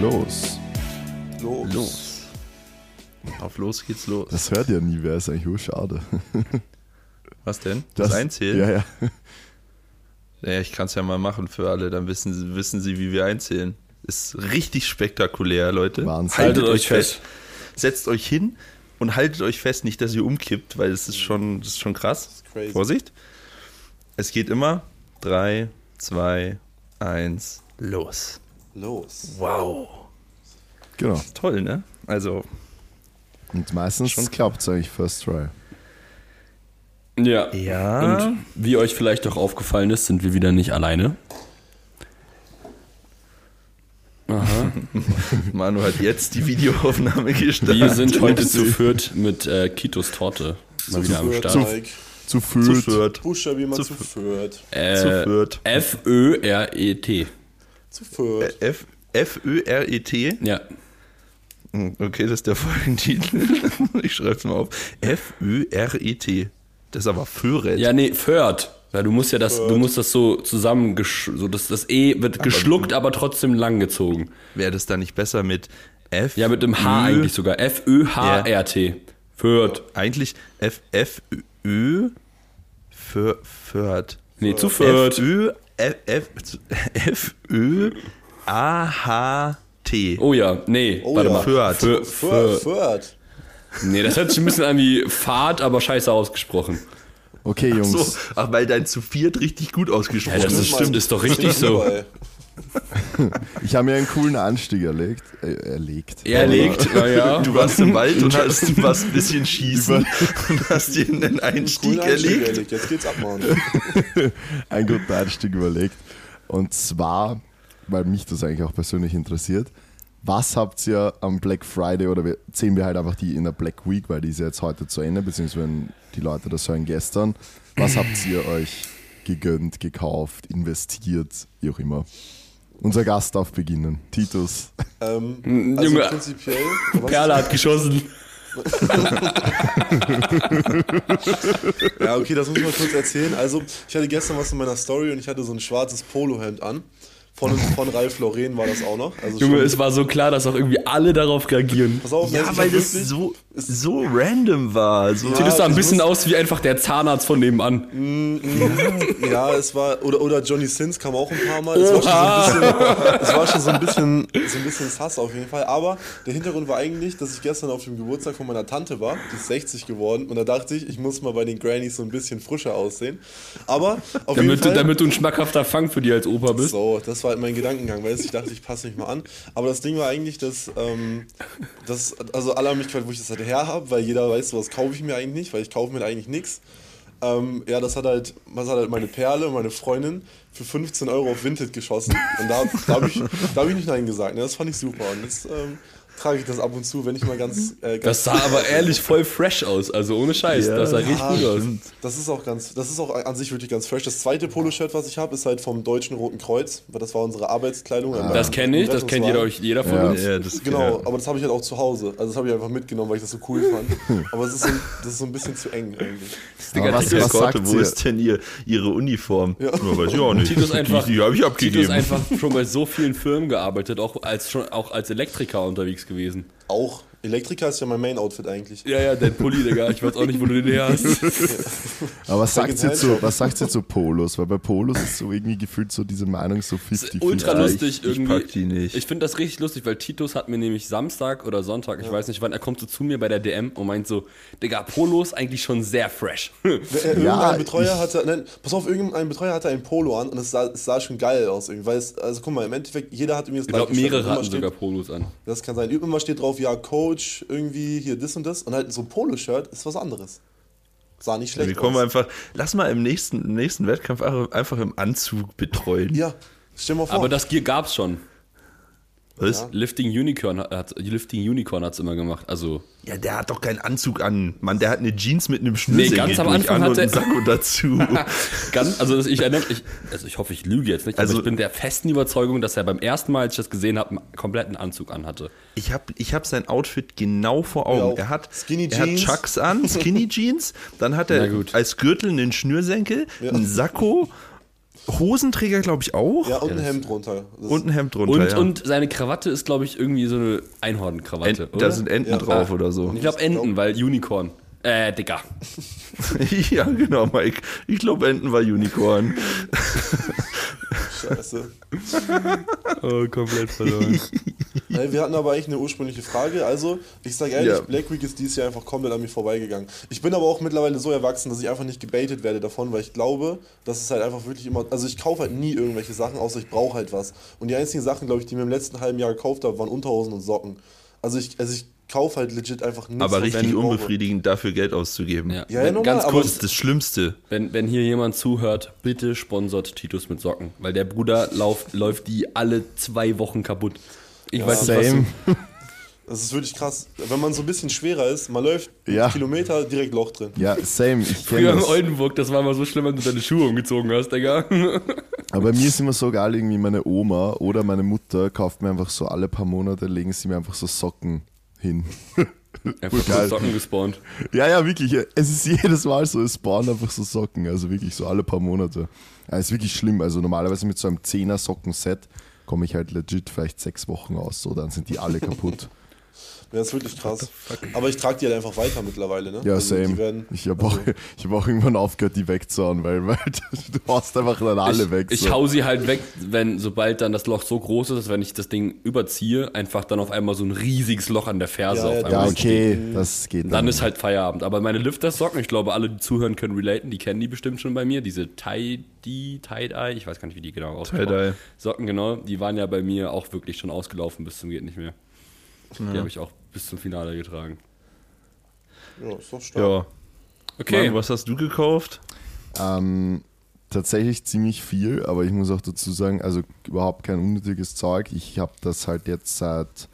los. Los. Los. Auf los geht's los. Das hört ja nie wer, ist eigentlich nur schade. Was denn? Das, Einzählen? Ja, ja. Ja, ich kann es ja mal machen für alle, dann wissen sie, wissen sie, wie wir einzählen. Ist richtig spektakulär, Leute. Wahnsinn. Haltet, Haltet euch fest. fest. Setzt euch hin und haltet euch fest, nicht, dass ihr umkippt, weil es ist schon, das ist schon krass. ist crazy. Vorsicht. Es geht immer. 3, 2, 1, los. Los. Wow. Genau. Toll, ne? Also, Und meistens Schon- klappt es eigentlich first try. Ja. ja. Und wie euch vielleicht auch aufgefallen ist, sind wir wieder nicht alleine. Aha. Manu hat jetzt die Videoaufnahme gestartet. Wir sind heute zu viert mit äh, Kitos Torte mal wieder am Start. Zu zu viert. Buchstabier mal Zu zu, viert. Äh, Zu. F-Ö-R-E-T. Zu viert. F F-Ö-R-E-T. Ja. Hm, Okay, das ist der Folgentitel. ich schreibe es mal auf. F-Ö-R-E-T. Das ist aber Föret. Ja, nee, Föhrt. Weil du musst ja das, du musst das so zusammen, so das, das E wird geschluckt, aber trotzdem langgezogen. Wäre das dann nicht besser mit F? Ja, mit dem H Ö- eigentlich sogar. F-Ö-H-R-T. Föhrt. Eigentlich F F Ö Fö- Föhrt. Nee, zu Föhrt. F Ö F F F Ö A H T. Oh ja, nee, Oh warte ja. mal. Fö- Viert. Fö- Viert. Nee, das hört sich ein bisschen an wie Fahrt, aber scheiße ausgesprochen. Okay, Jungs. So, ach, weil dein zu viert richtig gut ausgesprochen Ja, das ist. ist, stimmt, ist doch richtig so. Dabei. Ich habe mir einen coolen Anstieg erlegt. Äh, erlegt. Erlegt, ja, ja. Du warst im Wald und hast was ein bisschen schießen und hast dir einen Einstieg Coolen Einstieg erlegt. erlegt. Jetzt geht's ab, Mann. einen guten Einstieg überlegt. Und zwar, weil mich das eigentlich auch persönlich interessiert, was habt ihr am Black Friday oder wir sehen wir halt einfach die in der Black Week, weil die ist ja jetzt heute zu Ende, beziehungsweise wenn die Leute das hören gestern. Was habt ihr euch gegönnt, gekauft, investiert, wie auch immer? Unser Gast darf beginnen. Titus. Ähm, also Junge. prinzipiell. Perle hat geschossen. Ja, okay, das muss ich mal kurz erzählen. Also, ich hatte gestern was in meiner Story und ich hatte so ein schwarzes Polohemd an. Von, von Ralf Lauren war das auch noch. Also Junge, schon- es war so klar, dass auch irgendwie alle darauf reagieren. Pass auf, Ja, weil das wirklich- so, so random war. So. Sieht es sah ein bisschen aus wie einfach der Zahnarzt von nebenan. Ja, es war, oder, oder Johnny Sins kam auch ein paar Mal. Es war, schon so ein bisschen, es war schon so ein bisschen, so ein bisschen sass auf jeden Fall. Aber der Hintergrund war eigentlich, dass ich gestern auf dem Geburtstag von meiner Tante war. Die ist 60 geworden. Und da dachte ich, ich muss mal bei den Grannies so ein bisschen frischer aussehen. Aber auf jeden Damit, Fall. du, damit du ein schmackhafter Fang für die als Opa bist. So, das war halt mein Gedankengang, weil ich dachte, ich passe mich mal an. Aber das Ding war eigentlich, dass, ähm, dass also alle haben mich gefragt, wo ich das halt her habe, weil jeder weiß, sowas kaufe ich mir eigentlich nicht, weil ich kaufe mir eigentlich nichts. Ähm, ja, das hat halt, was hat halt meine Perle, meine Freundin, für 15 Euro auf Vinted geschossen. Und da, da habe ich, hab ich nicht Nein gesagt. Ne? Das fand ich super. Und jetzt ähm, trage ich das ab und zu, wenn ich mal ganz. Äh, ganz Das sah aber ehrlich voll fresh aus, also ohne Scheiß. Ja. das sah richtig Ah, gut aus. Das ist auch ganz, das ist auch an sich wirklich ganz fresh. Das zweite Poloshirt, was ich habe, ist halt vom Deutschen Roten Kreuz, weil das war unsere Arbeitskleidung. Das kenne ich, das kennt jeder, jeder von Ja. uns. Ja, das, Genau, ja. aber das habe ich halt auch zu Hause. Also das habe ich einfach mitgenommen, weil ich das so cool fand. Aber es ist so, das ist so ein bisschen zu eng eigentlich. Digga, Aber was- Titus was sagt wo ist denn ihr, ihre Uniform? Ja. weiß ich auch nicht. Titus einfach, die die habe ich Tito abgegeben. ist einfach schon bei so vielen Firmen gearbeitet, auch als, schon, auch als Elektriker unterwegs gewesen. Auch Elektriker ist ja mein Main-Outfit eigentlich. Ja, ja, dein Pulli, Digga. Ich weiß auch nicht, wo du den her hast. Aber was sagt, ihr zu, Shop. was sagt ihr zu Polos? Weil bei Polos ist so irgendwie gefühlt so diese Meinung so 50 Ultra Ja, lustig ich- ich irgendwie. pack die nicht. Ich finde das richtig lustig, weil Titus hat mir nämlich Samstag oder Sonntag, ich weiß nicht wann, er kommt so zu mir bei der DM und meint so, Digga, Polos eigentlich schon sehr fresh. Äh, Irgendein Ja, Betreuer hatte, nein, pass auf, irgendein Betreuer hatte ein Polo an und es sah, es sah schon geil aus irgendwie. Weil es, also guck mal, im Endeffekt, jeder hat irgendwie das Ich glaube, gleiche mehrere hatten steht- sogar Polos an. Das kann sein. Immer steht drauf, ja, Coach, irgendwie hier das und das. Und halt so ein Poloshirt ist was anderes. Sah nicht schlecht Wir kommen aus. einfach, lass mal im nächsten, im nächsten Wettkampf einfach, einfach im Anzug betreuen. Ja, stell mal vor. Aber das Gear gab's schon. Was? Lifting Unicorn hat, Lifting Unicorn hat's immer gemacht. Also, Ja, der hat doch keinen Anzug an. Mann, der hat eine Jeans mit einem Schnürsenkel ganz am Anfang an hat und er- einen Sakko dazu. ganz, also ich erinnere ich, also ich hoffe, ich lüge jetzt nicht, Also- aber ich bin der festen Überzeugung, dass er beim ersten Mal, als ich das gesehen habe, einen kompletten Anzug anhatte. Ich habe ich hab sein Outfit genau vor Ja, Augen. auch er hat, Skinny er hat Jeans. Chucks an, Skinny Jeans, dann hat er gut. als Gürtel einen Schnürsenkel, einen Sakko Hosenträger, glaube ich, auch. Ja, und ein Hemd drunter. Das Und ein Hemd drunter. Und, ja. und seine Krawatte ist, glaube ich, irgendwie so eine Einhornkrawatte. Da sind Enten Ja. drauf oder so. ich glaube Enten, weil Unicorn. Äh, Digga. ja, genau, Mike. Ich glaube, Enten war Unicorn. Scheiße. Oh, komplett verloren. Ey, wir hatten aber eigentlich eine ursprüngliche Frage. Also, ich sage ehrlich, Ja. Black Week ist dieses Jahr einfach komplett an mir vorbeigegangen. Ich bin aber auch mittlerweile so erwachsen, dass ich einfach nicht gebaitet werde davon, weil ich glaube, dass es halt einfach wirklich immer. Also, ich kaufe halt nie irgendwelche Sachen, außer ich brauche halt was. Und die einzigen Sachen, glaube ich, die mir im letzten halben Jahr gekauft habe, waren Unterhosen und Socken. Also, ich, also ich kaufe halt legit einfach nichts. Aber was ich richtig unbefriedigend, dafür Geld auszugeben. Ja, Ja, ja, wenn, normal, ganz aber Das kurz, ist das Schlimmste. wenn, wenn hier jemand zuhört, bitte sponsort Titus mit Socken. Weil der Bruder lauf, läuft die alle zwei Wochen kaputt. Ich weiß nicht, was Same. du, Das ist wirklich krass. Wenn man so ein bisschen schwerer ist, man läuft Ja. Kilometer, direkt Loch drin. Ja, same. Ich Früher kenne in das. Oldenburg, das war mal so schlimm, wenn du deine Schuhe umgezogen hast, Digga. Aber bei mir ist immer so geil, irgendwie meine Oma oder meine Mutter kauft mir einfach so alle paar Monate, legen sie mir einfach so Socken hin. Einfach so. Socken gespawnt. Ja, ja, wirklich. Es ist jedes Mal so, es spawnen einfach so Socken. Also wirklich so alle paar Monate. Ja, ist wirklich schlimm. Also normalerweise mit so einem 10er Sockenset komme ich halt legit vielleicht sechs Wochen aus. So, dann sind die alle kaputt. Ja, das ist wirklich krass. Aber ich trage die halt einfach weiter mittlerweile, ne? Ja, Also, die same. werden- ich habe auch, ich hab auch irgendwann aufgehört, die wegzuhauen, weil, weil du hast einfach dann alle ich, weg. Ich so. hau sie halt weg, wenn, sobald dann das Loch so groß ist, dass wenn ich das Ding überziehe, einfach dann auf einmal so ein riesiges Loch an der Ferse Ja, auf ja, einmal Ja, okay, das geht Dann ist halt Feierabend. Aber meine Lifter-Socken, ich glaube, alle, die zuhören, können relaten. Die kennen die bestimmt schon bei mir. Diese Tie-Dye, Tie-Dye, ich weiß gar nicht, wie die genau. Tie-Dye. Socken, genau. Die waren ja bei mir auch wirklich schon ausgelaufen bis zum geht nicht mehr. Die habe ich auch bis zum Finale getragen. Ja, ist doch stark. Ja. Okay. Manu, was hast du gekauft? Ähm, tatsächlich ziemlich viel, aber ich muss auch dazu sagen, also überhaupt kein unnötiges Zeug. Ich habe das halt jetzt seit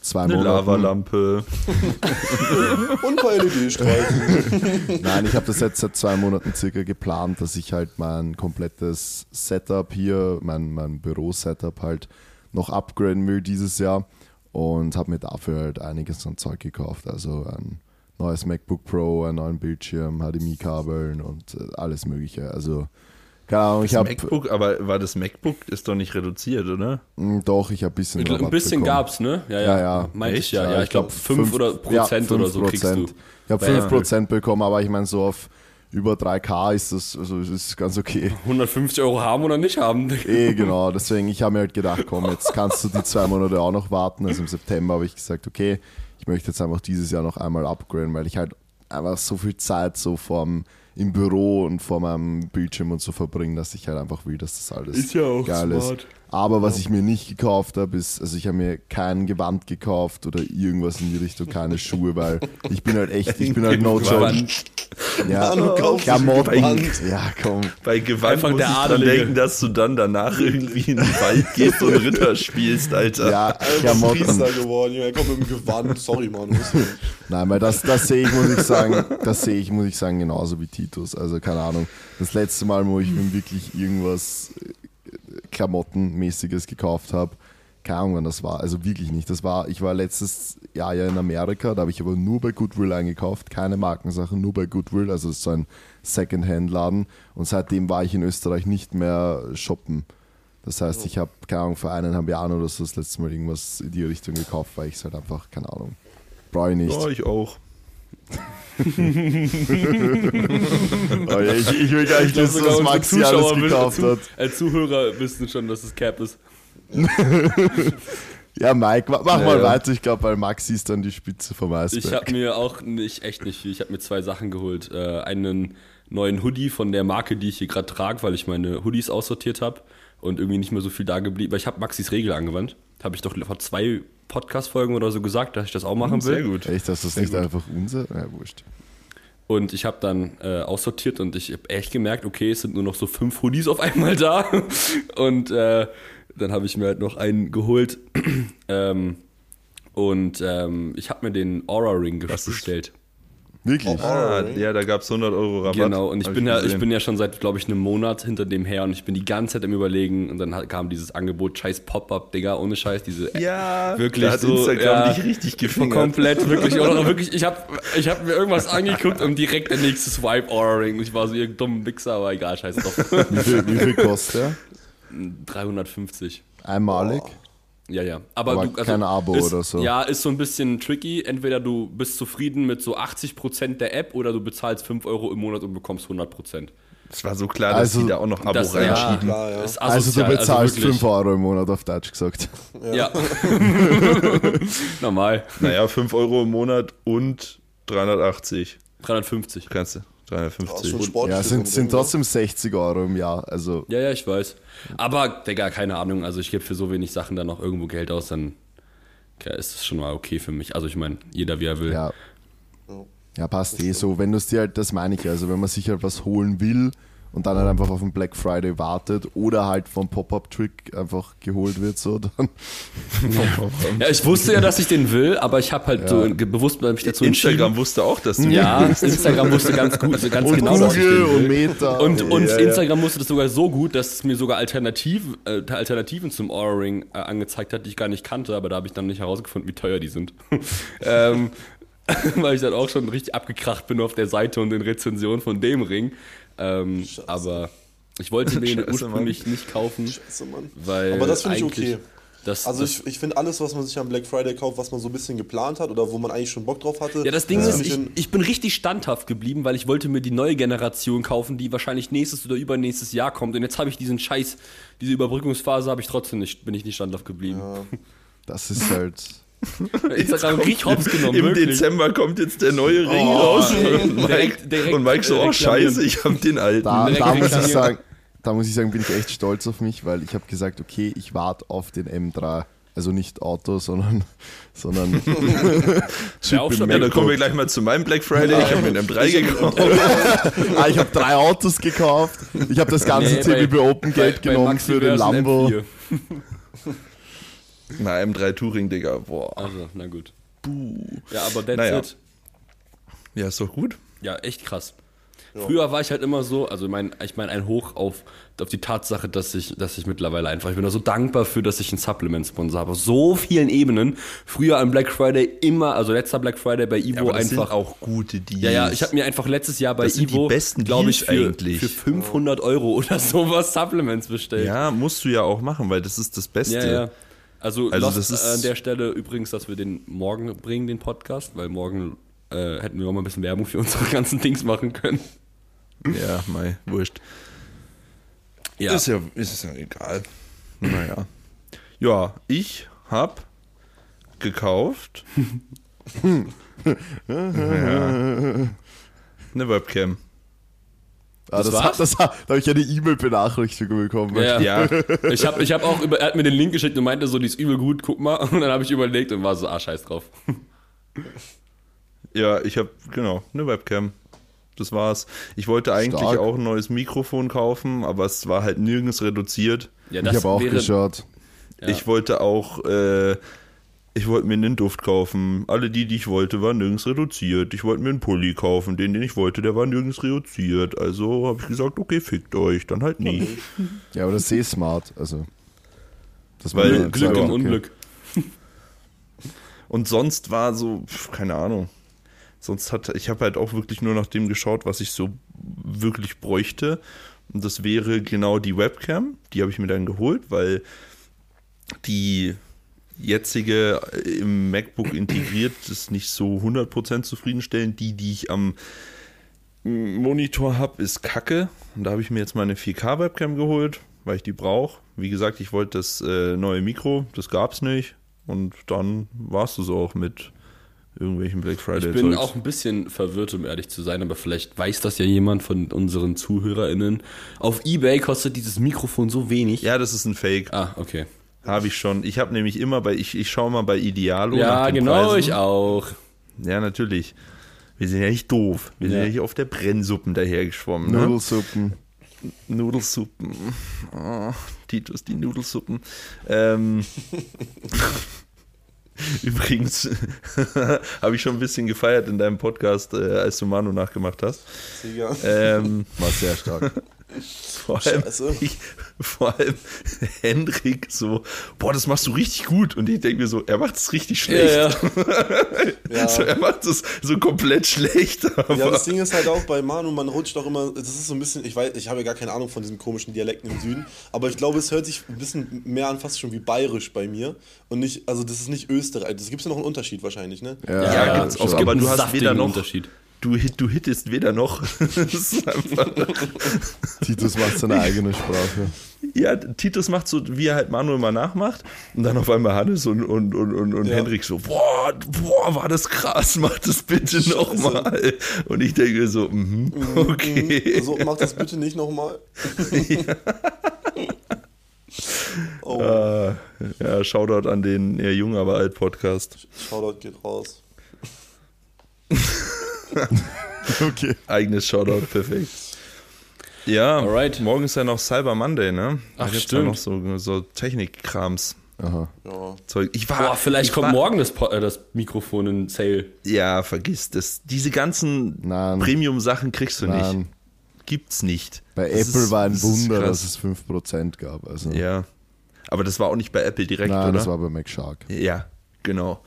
zwei Eine Monaten. Lavalampe. Und paar LED-Streifen. Nein, ich habe das jetzt seit zwei Monaten circa geplant, dass ich halt mein komplettes Setup hier, mein, mein Büro-Setup halt noch upgraden will dieses Jahr und habe mir dafür halt einiges an Zeug gekauft. Also ein neues MacBook Pro, einen neuen Bildschirm, HDMI-Kabeln und äh, alles Mögliche. Also keine Ahnung, ich Das habe MacBook, aber war das MacBook ist doch nicht reduziert, oder? doch, ich habe ein bisschen Ein bisschen bekommen. gab's, ne? Ja, Ja, ja. Ich Echt? ja. Ja, ich glaube 5 fünf- oder ja, Prozent oder so 5%. kriegst du. Ich habe Bei 5% bekommen, aber ich meine, so auf über 3K ist das, also es ist ganz okay. 150 Euro haben oder nicht haben. Eh, genau. Deswegen, ich habe mir halt gedacht, komm, jetzt kannst du die zwei Monate auch noch warten. Also im September habe ich gesagt, okay, ich möchte jetzt einfach dieses Jahr noch einmal upgraden, weil ich halt einfach so viel Zeit so vorm, im Büro und vor meinem Bildschirm und so verbringe, dass ich halt einfach will, dass das alles Ist ja auch geil smart. ist. Aber was ich mir nicht gekauft habe, ist, also ich habe mir kein Gewand gekauft oder irgendwas in die Richtung, keine Schuhe, weil ich bin halt echt, ich bin halt no joke. Ja, Klamotten. Gewand. Ja, komm. Bei Gewand Einfach muss der ich dran denken, dass du dann danach irgendwie in den Wald gehst und Ritter spielst, Alter. Ja, Klamotten. Priester geworden, Junge. Er kommt mit dem Gewand. Sorry, Mann. Nein, weil das, das sehe ich, muss ich sagen, das sehe ich, muss ich sagen, genauso wie Titus. Also keine Ahnung. Das letzte Mal, wo ich mir wirklich irgendwas Klamottenmäßiges gekauft habe, keine Ahnung, wann das war. Also wirklich nicht. Das war, ich war letztes Jahr ja in Amerika, da habe ich aber nur bei Goodwill eingekauft, keine Markensachen, nur bei Goodwill. Also es ist so ein Secondhand-Laden. Und seitdem war ich in Österreich nicht mehr shoppen. Das heißt, ich habe, keine Ahnung, vor eineinhalb Jahren oder so das letzte Mal irgendwas in die Richtung gekauft, weil ich es halt einfach, keine Ahnung, brauche ich nicht. Ja, ich auch. Oh ich, ich will gar nicht wissen, was Maxi alles gekauft hat. Als Zuhörer wissen schon, dass es Cap ist. Ja, Mike, mach mach Ja, mal ja. weiter. Ich glaube, weil Maxi ist dann die Spitze vom Eisberg. Ich habe mir auch nicht, echt nicht viel. Ich habe mir zwei Sachen geholt. Äh, einen neuen Hoodie von der Marke, die ich hier gerade trage, weil ich meine Hoodies aussortiert habe und irgendwie nicht mehr so viel da geblieben. Weil ich habe Maxis Regel angewandt. Habe ich doch vor zwei Podcast-Folgen oder so gesagt, dass ich das auch machen will. Sehr gut. Echt, dass das Sehr nicht gut. einfach unser? Ja, wurscht. Und ich habe dann äh, aussortiert und ich habe echt gemerkt, okay, es sind nur noch so fünf Hoodies auf einmal da. Und äh, dann habe ich mir halt noch einen geholt. ähm, und ähm, ich habe mir den Aura Ring bestellt. Wirklich? Oh. Ah, ja, da gab es 100 Euro Rabatt. Genau, und ich Hab bin, ja, ich bin ja schon seit, glaube ich, einem Monat hinter dem her und ich bin die ganze Zeit im Überlegen und dann kam dieses Angebot, scheiß Pop-Up, Digga, ohne Scheiß, diese Ja, wirklich da hat so, Instagram ja, dich richtig gefingert. komplett, wirklich, oder wirklich, ich habe ich hab mir irgendwas angeguckt und direkt der nächste Swipe Ordering. Ich war so irgendein dummer Wichser, aber egal, scheiß drauf. Wie viel, wie viel kostet der? 350. Einmalig? Ja, ja. Aber, Aber du, also kein Abo ist, oder so. Ja, ist so ein bisschen tricky. Entweder du bist zufrieden mit so 80% der App oder du bezahlst 5 Euro im Monat und bekommst 100%. Es war so klar, dass Also, die da auch noch Abo Das- reinschieben. Klar, ja. Ist Also du asozial, bezahlst wirklich. 5 Euro im Monat auf Deutsch gesagt. Ja. Normal. Naja, 5 Euro im Monat und 380. 350. Kannst du. Das ist 350. schon sportlich. Ja, sind, das sind Modell, trotzdem 60 Euro im Jahr. Also Ja, ja, ich weiß. Aber, Digga, keine Ahnung. Also ich gebe für so wenig Sachen dann noch irgendwo Geld aus, dann ja, ist es schon mal okay für mich. Also ich meine, jeder wie er will. ja. Ja, passt eh so. Wenn du es dir halt, das meine ich ja, also wenn man sich halt was holen will und dann halt einfach auf den Black Friday wartet oder halt vom Pop-Up-Trick einfach geholt wird, so, dann Ja, ich wusste ja, dass ich den will, aber ich habe halt so ge- bewusst mich dazu Instagram entschieden. wusste auch, dass du Ja, Instagram wusste ganz gut, also ganz und genau, dass ich den will. und Meta. Und, und Ja, ja. Instagram musste das sogar so gut, dass es mir sogar Alternativen, äh, Alternativen zum Aura-Ring äh, angezeigt hat, die ich gar nicht kannte, aber da habe ich dann nicht herausgefunden, wie teuer die sind. ähm, weil ich dann auch schon richtig abgekracht bin auf der Seite und den Rezensionen von dem Ring. Ähm, aber ich wollte mir den Scheiße, ursprünglich nicht kaufen, Scheiße, Mann. weil Aber das finde ich okay. Das, Also das, ich, ich finde alles, was man sich am Black Friday kauft, was man so ein bisschen geplant hat oder wo man eigentlich schon Bock drauf hatte. Ja, das Ding ist, ich, ich bin richtig standhaft geblieben, weil ich wollte mir die neue Generation kaufen, die wahrscheinlich nächstes oder übernächstes Jahr kommt. Und jetzt habe ich diesen Scheiß, diese Überbrückungsphase habe ich trotzdem nicht, bin ich nicht standhaft geblieben. das ist halt. Instagram richtig hops genommen, Im wirklich. Dezember kommt jetzt der neue Ring Oh, raus. ey. Und Mike, Direkt- direkt, und Mike so, oh scheiße, ich hab den alten. Da, da muss ich sagen, da muss ich sagen, bin ich echt stolz auf mich, weil ich habe gesagt, okay, ich warte auf den M3. Also nicht Auto, sondern, sondern Ja, auch schon ja, dann MacBook. kommen wir gleich mal zu meinem Black Friday. Ich habe mir einen M3 gekauft. ah, ich habe drei Autos gekauft. Ich habe das ganze Nee, CBB Open Geld bei- bei genommen Maxi für den Lambo. M4. Na, M3 Touring, Digga. Boah. Also, na gut. Ja, aber that's Naja. it. Ja, ist doch gut. Ja, echt krass. Früher war ich halt immer so, also mein, ich meine ein Hoch auf, auf die Tatsache, dass ich, dass ich mittlerweile einfach, ich bin da so dankbar für, dass ich einen Supplement-Sponsor habe. Auf so vielen Ebenen. Früher am Black Friday immer, also letzter Black Friday bei Ivo aber das einfach. sind auch gute Deals. ja, ja, ich habe mir einfach letztes Jahr bei Das sind Ivo, glaube ich, für, eigentlich. für 500 Euro oder sowas Supplements bestellt. Ja, musst du ja auch machen, weil das ist das Beste. ja. ja. Also, Also Lost das ist- an der Stelle übrigens, dass wir den morgen bringen, den Podcast, weil morgen äh, hätten wir auch mal ein bisschen Werbung für unsere ganzen Dings machen können. Ja, mei, wurscht. Ja. Ist ja, ist ja egal. Naja. Ja, ich hab gekauft. ja. Eine Webcam. Ah, Das das war's? hat, das hat, da habe ich eine E-Mail-Benachrichtigung bekommen. Ja. Ja, Ich habe ich hab auch über, er hat mir den Link geschickt und meinte so, die ist übel gut, guck mal. Und dann habe ich überlegt und war so, ah, scheiß drauf. ja, ich hab, genau, eine Webcam. Das war's. Ich wollte eigentlich Stark. auch ein neues Mikrofon kaufen, aber es war halt nirgends reduziert. Ja, ich habe auch geschaut. Ja. Ich wollte auch, äh, ich wollte mir einen Duft kaufen. Alle die, die ich wollte, waren nirgends reduziert. Ich wollte mir einen Pulli kaufen. Den, den ich wollte, der war nirgends reduziert. Also habe ich gesagt, okay, fickt euch. Dann halt nicht. Ja, aber das ist eh smart. Also, das Weil Glück sagen, im okay. Unglück. Und sonst war so, keine Ahnung. Sonst hat, ich habe halt auch wirklich nur nach dem geschaut, was ich so wirklich bräuchte. Und das wäre genau die Webcam. Die habe ich mir dann geholt, weil die jetzige äh, im MacBook integriert ist nicht so 100% zufriedenstellend. Die, die ich am Monitor habe, ist kacke. Und da habe ich mir jetzt meine 4K-Webcam geholt, weil ich die brauche. Wie gesagt, ich wollte das äh, neue Mikro, das gab es nicht. Und dann war es das auch mit irgendwelchen Black Friday. Ich bin Zeugs. auch ein bisschen verwirrt, um ehrlich zu sein, aber vielleicht weiß das ja jemand von unseren ZuhörerInnen. Auf Ebay kostet dieses Mikrofon so wenig. Ja, das ist ein Fake. Ah, okay. Habe ich schon. Ich habe nämlich immer bei, ich, ich schaue mal bei Idealo. Ja, nach den genau, Preisen. ich auch. Ja, natürlich. Wir sind ja nicht doof. Wir sind Ja. ja nicht auf der Brennsuppen dahergeschwommen. Ne? Nudelsuppen. Nudelsuppen. Oh, Titus, die Nudelsuppen. Ähm, Übrigens habe ich schon ein bisschen gefeiert in deinem Podcast, äh, als du Manu nachgemacht hast. Digga. Ähm, War sehr stark. Vor, allem, ich, vor allem Hendrik so, boah, das machst du richtig gut. Und ich denke mir so, er macht es richtig schlecht. Ja, ja. Ja. So, er macht es so komplett schlecht. Aber Ja, das Ding ist halt auch bei Manu, man rutscht auch immer, das ist so ein bisschen, ich weiß, ich habe ja gar keine Ahnung von diesen komischen Dialekten im Süden, aber ich glaube, es hört sich ein bisschen mehr an, fast schon wie bayerisch bei mir und nicht, also das ist nicht Österreich, das gibt es ja noch einen Unterschied wahrscheinlich, ne? Ja, Ja, gibt's es auch, aber einen du hast weder noch, Unterschied. Du, hit- du hittest weder noch. Das einfach, Titus macht seine eigene Sprache. ja, Titus macht so, wie er halt Manu immer nachmacht. Und dann auf einmal Hannes und, und, und, und, und Ja. Hendrik so, boah, boah, war das krass, mach das bitte nochmal. Und ich denke so, mhm, okay. So, mach das bitte nicht nochmal. oh, Ah, ja, Shoutout an den eher jung, aber alt Podcast. Shoutout geht raus. Okay. Eigenes Shoutout, perfekt. Ja, Alright. morgen ist ja noch Cyber Monday, ne? Da Ach, stimmt. Ja noch so, so Technikkrams. Aha. Ja. Zeug. Ich war, Boah, vielleicht ich kommt war, morgen das, äh, das Mikrofon in Sale. Ja, vergiss das. Diese ganzen. Premium-Sachen kriegst du nicht. Nein. Gibt's nicht. Bei Das Apple ist- war ein das Wunder, dass es 5% gab. Also, Ja. Aber das war auch nicht bei Apple direkt, Nein, oder? das war bei MacShark. Ja, genau.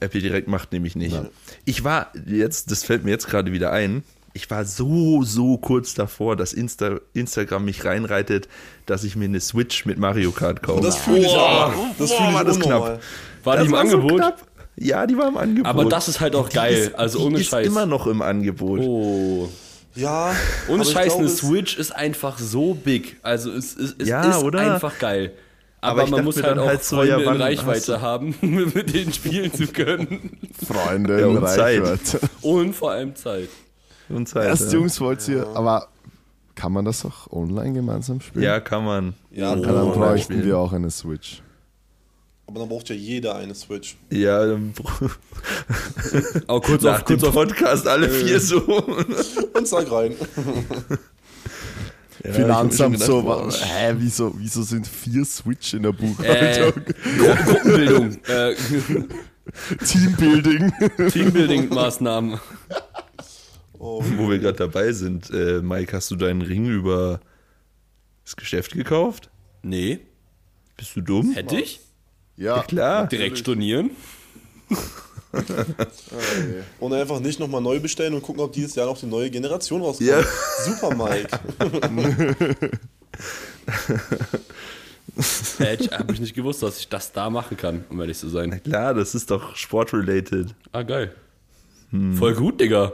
Apple direkt macht nämlich nicht. Ich war jetzt, das fällt mir jetzt gerade wieder ein, ich war so, so kurz davor, dass Insta, Instagram mich reinreitet, dass ich mir eine Switch mit Mario Kart kaufe. Das fühle ich aber. Das fühle ich war das unnormal. knapp. War Das die im war so Angebot? knapp. Ja, die war im Angebot. Aber das ist halt auch Die geil. Ist, also die ohne ist Scheiß. immer noch im Angebot. Oh. Ja. Ohne Scheiß, glaube, eine Switch ist einfach so big. Also es, es, es Ja, ist oder? einfach geil. Aber man muss halt dann auch halt so, Freunde ja, in Reichweite haben, mit denen spielen zu können. Freunde in und Zeit. Reichweite. Und vor allem Zeit. Und Zeit, Erst ja. Jungs wollt ihr, aber kann man das auch online gemeinsam spielen? ja, kann man. Ja, Ja, dann Oh, bräuchten spielen. wir auch eine Switch. aber dann braucht ja jeder eine Switch. Ja, dann Auch kurz nach auf, dem kurz auf Podcast alle vier so. Und sag rein. Ja, Finanzamt so, gedacht, hä, wieso, wieso sind vier Switch in der äh, Buchhaltung? Gru Gruppenbildung, äh, Teambuilding. Teambuilding-Maßnahmen. Oh, Wo wir gerade dabei sind, äh, Mike, hast du deinen Ring über das Geschäft gekauft? Nee, Bist du dumm? hätte ich. Ja, Klar. Direkt stornieren. Und einfach nicht nochmal neu bestellen und gucken, ob dieses Jahr noch die neue Generation rauskommt. Ja. Super, Mike. Hätte habe ich nicht gewusst, dass ich das da machen kann, um ehrlich zu sein. Klar, das ist doch sportrelated. Ah, geil. Voll gut, Digga.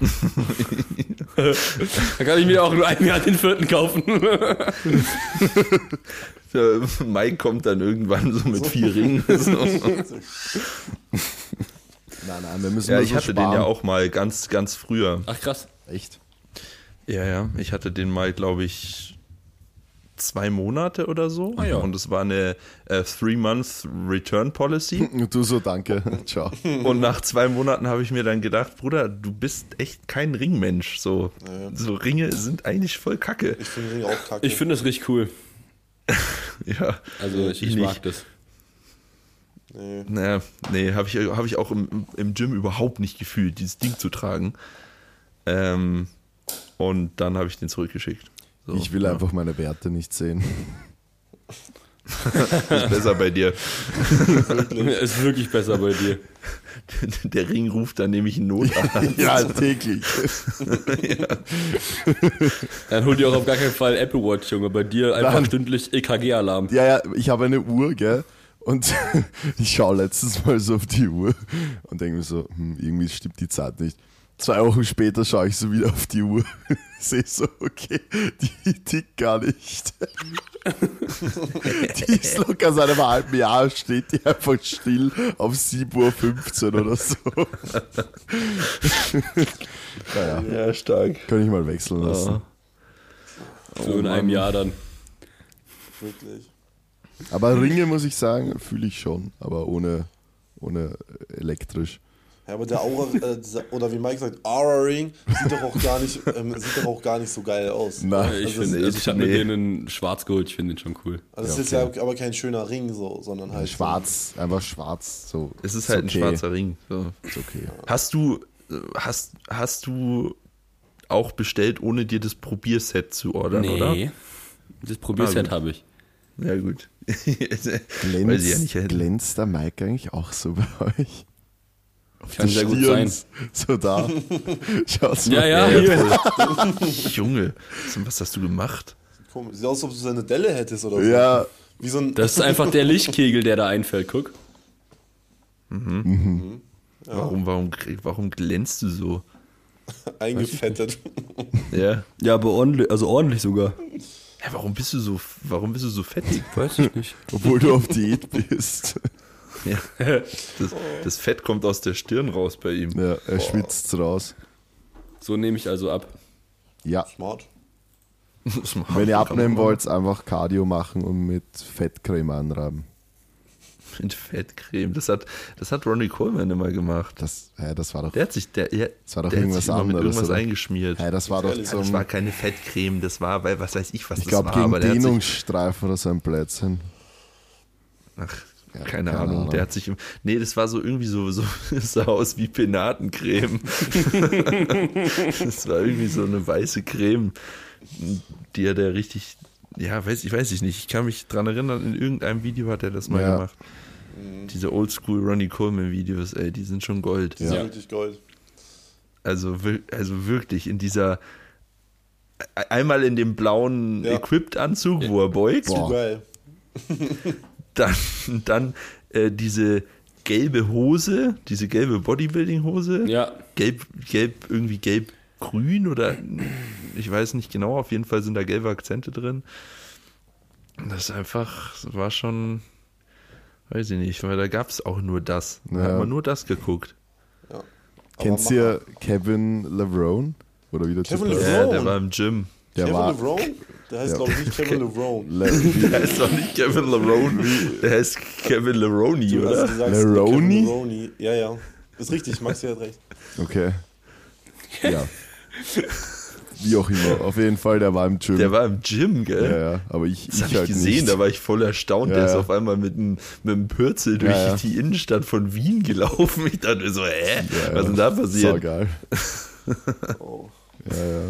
da kann ich mir auch nur ein Jahr den vierten kaufen. Der Mike kommt dann irgendwann so mit vier Ringen. So. nein, nein, wir müssen Ja, ich so hatte sparen. den ja auch mal ganz, ganz früher. Ach, krass. Echt? Ja, ja. Ich hatte den mal, glaube ich, zwei Monate oder so. Ah, ja. Und es war eine äh, Three-Month Return Policy. Und du so, danke. Ciao. Und nach zwei Monaten habe ich mir dann gedacht, Bruder, du bist echt kein Ringmensch. So, so Ringe sind eigentlich voll Kacke. Ich finde den Ring auch kacke. Ich finde das richtig cool. Ja. Also, ich, ich mag das. nee. Naja, nee, habe ich, hab ich auch im, im Gym überhaupt nicht gefühlt, dieses Ding zu tragen. Ähm, und dann habe ich den zurückgeschickt. So, Ich will ja. einfach meine Werte nicht sehen. Ist besser bei dir. Ist wirklich besser bei dir. Der Ring ruft dann nämlich einen Notarzt. Ja, täglich. Dann hol dir auch auf gar keinen Fall Apple Watch, Junge. Bei dir einfach Dann- stündlich EKG-Alarm. Ja, ja, ich habe eine Uhr, gell? Und ich schaue letztes Mal so auf die Uhr und denke mir so, hm, irgendwie stimmt die Zeit nicht. Zwei Wochen später schaue ich so wieder auf die Uhr, sehe so, okay, die tickt gar nicht. die ist locker seit einem halben Jahr, steht die einfach still auf 7.15 Uhr oder so. naja, Ja, stark. kann ich mal wechseln lassen. So in einem Jahr dann. Wirklich. Aber Ringe, muss ich sagen, fühle ich schon, aber ohne, ohne elektrisch. Ja, aber der Aura, äh, dieser- oder wie Mike sagt, Aura-Ring sieht doch auch gar nicht, ähm, sieht doch auch gar nicht so geil aus. Nein. Ich, Also finde, also ich habe mir nee. den in schwarz geholt, ich finde den schon cool. Also das ist jetzt ja aber kein schöner Ring so, sondern halt Schwarz, einfach schwarz. So. Es ist halt okay. ein schwarzer Ring. So. Ist okay. Hast du, äh, hast, hast du auch bestellt, ohne dir das Probierset zu ordern, oder? Das Probierset Ah, habe ich. Ja, gut. Glänzt, ja nicht. glänzt der Mike eigentlich auch so bei euch? Kann sehr gut sein. So da. Schaut's Ja, mal. ja, Ja. Junge, was hast du gemacht? Komisch. Sieht aus, als ob du so eine Delle hättest oder so. Ja, Wie so ein. Das ist einfach der Lichtkegel, der da einfällt, guck. Warum, warum, warum glänzt du so? eingefettet. Ja. Ja, aber ordentlich, also ordentlich sogar. ja warum bist du so, warum bist du so fettig? Weiß ich nicht. obwohl du auf Diät bist. Ja. Das, das Fett kommt aus der Stirn raus bei ihm. Ja, er schwitzt raus. So nehme ich also ab. Ja, Smart. Das macht- wenn ihr abnehmen wollt, einfach Cardio machen und mit Fettcreme anreiben. Mit Fettcreme. Das hat, das hat Ronnie Coleman immer gemacht. Das, hä, das war doch, Der hat sich, der, der, Das war doch der hat irgendwas sich immer mit anderes, irgendwas oder? eingeschmiert. hä, das war doch Ja, das zum, war keine Fettcreme, das war, weil was weiß ich, was ich das glaube, war. gegen aber der hat sich, Dehnungsstreifen oder so ein Blödsinn. ach, Ja, keine, keine Ahnung. Ahnung. Der hat sich, im- nee, das war so irgendwie so, so sah aus wie Penatencreme. das war irgendwie so eine weiße Creme, die er richtig, ja, weiß ich, weiß ich nicht. Ich kann mich dran erinnern, in irgendeinem Video hat er das mal Ja. gemacht. Diese Oldschool Ronnie Coleman Videos, ey, die sind schon Gold. Die sind Ja. wirklich Gold. Also, also wirklich in dieser einmal in dem blauen Ja. Equipped-Anzug, wo er beugt, Boah. Geil. dann, dann äh, diese gelbe Hose, diese gelbe Bodybuilding-Hose, Ja. gelb, gelb, irgendwie gelb-grün oder ich weiß nicht genau, auf jeden Fall sind da gelbe Akzente drin. Das ist einfach, das war schon, weiß ich nicht, weil da gab es auch nur das. Da Ja. hat man nur das geguckt. Ja. Kennst ihr Kevin Levrone? Oder wie der Kevin? Levrone. Ja, der war im Gym. Der Kevin war LeBron? Der heißt, Ja. glaube ich, nicht Kevin LeBron. Le wie, Der heißt doch nicht Kevin Lerone, der heißt Kevin Leroni, Du, also, oder? du sagst Leroni? Kevin Leroni. Ja, ja. Ist richtig, Maxi hat recht. Okay. Ja. Wie auch immer. Auf jeden Fall, der war im Gym. Der war im Gym, gell? ja, ja. Aber ich, Das ich habe ich halt gesehen, nicht. da war ich voll erstaunt. Ja, der ist ja. auf einmal mit einem, mit einem Pürzel durch Ja, ja. die Innenstadt von Wien gelaufen. Ich dachte mir so, hä? Ja, Was ist denn da passiert? geil. Oh. Ja, ja.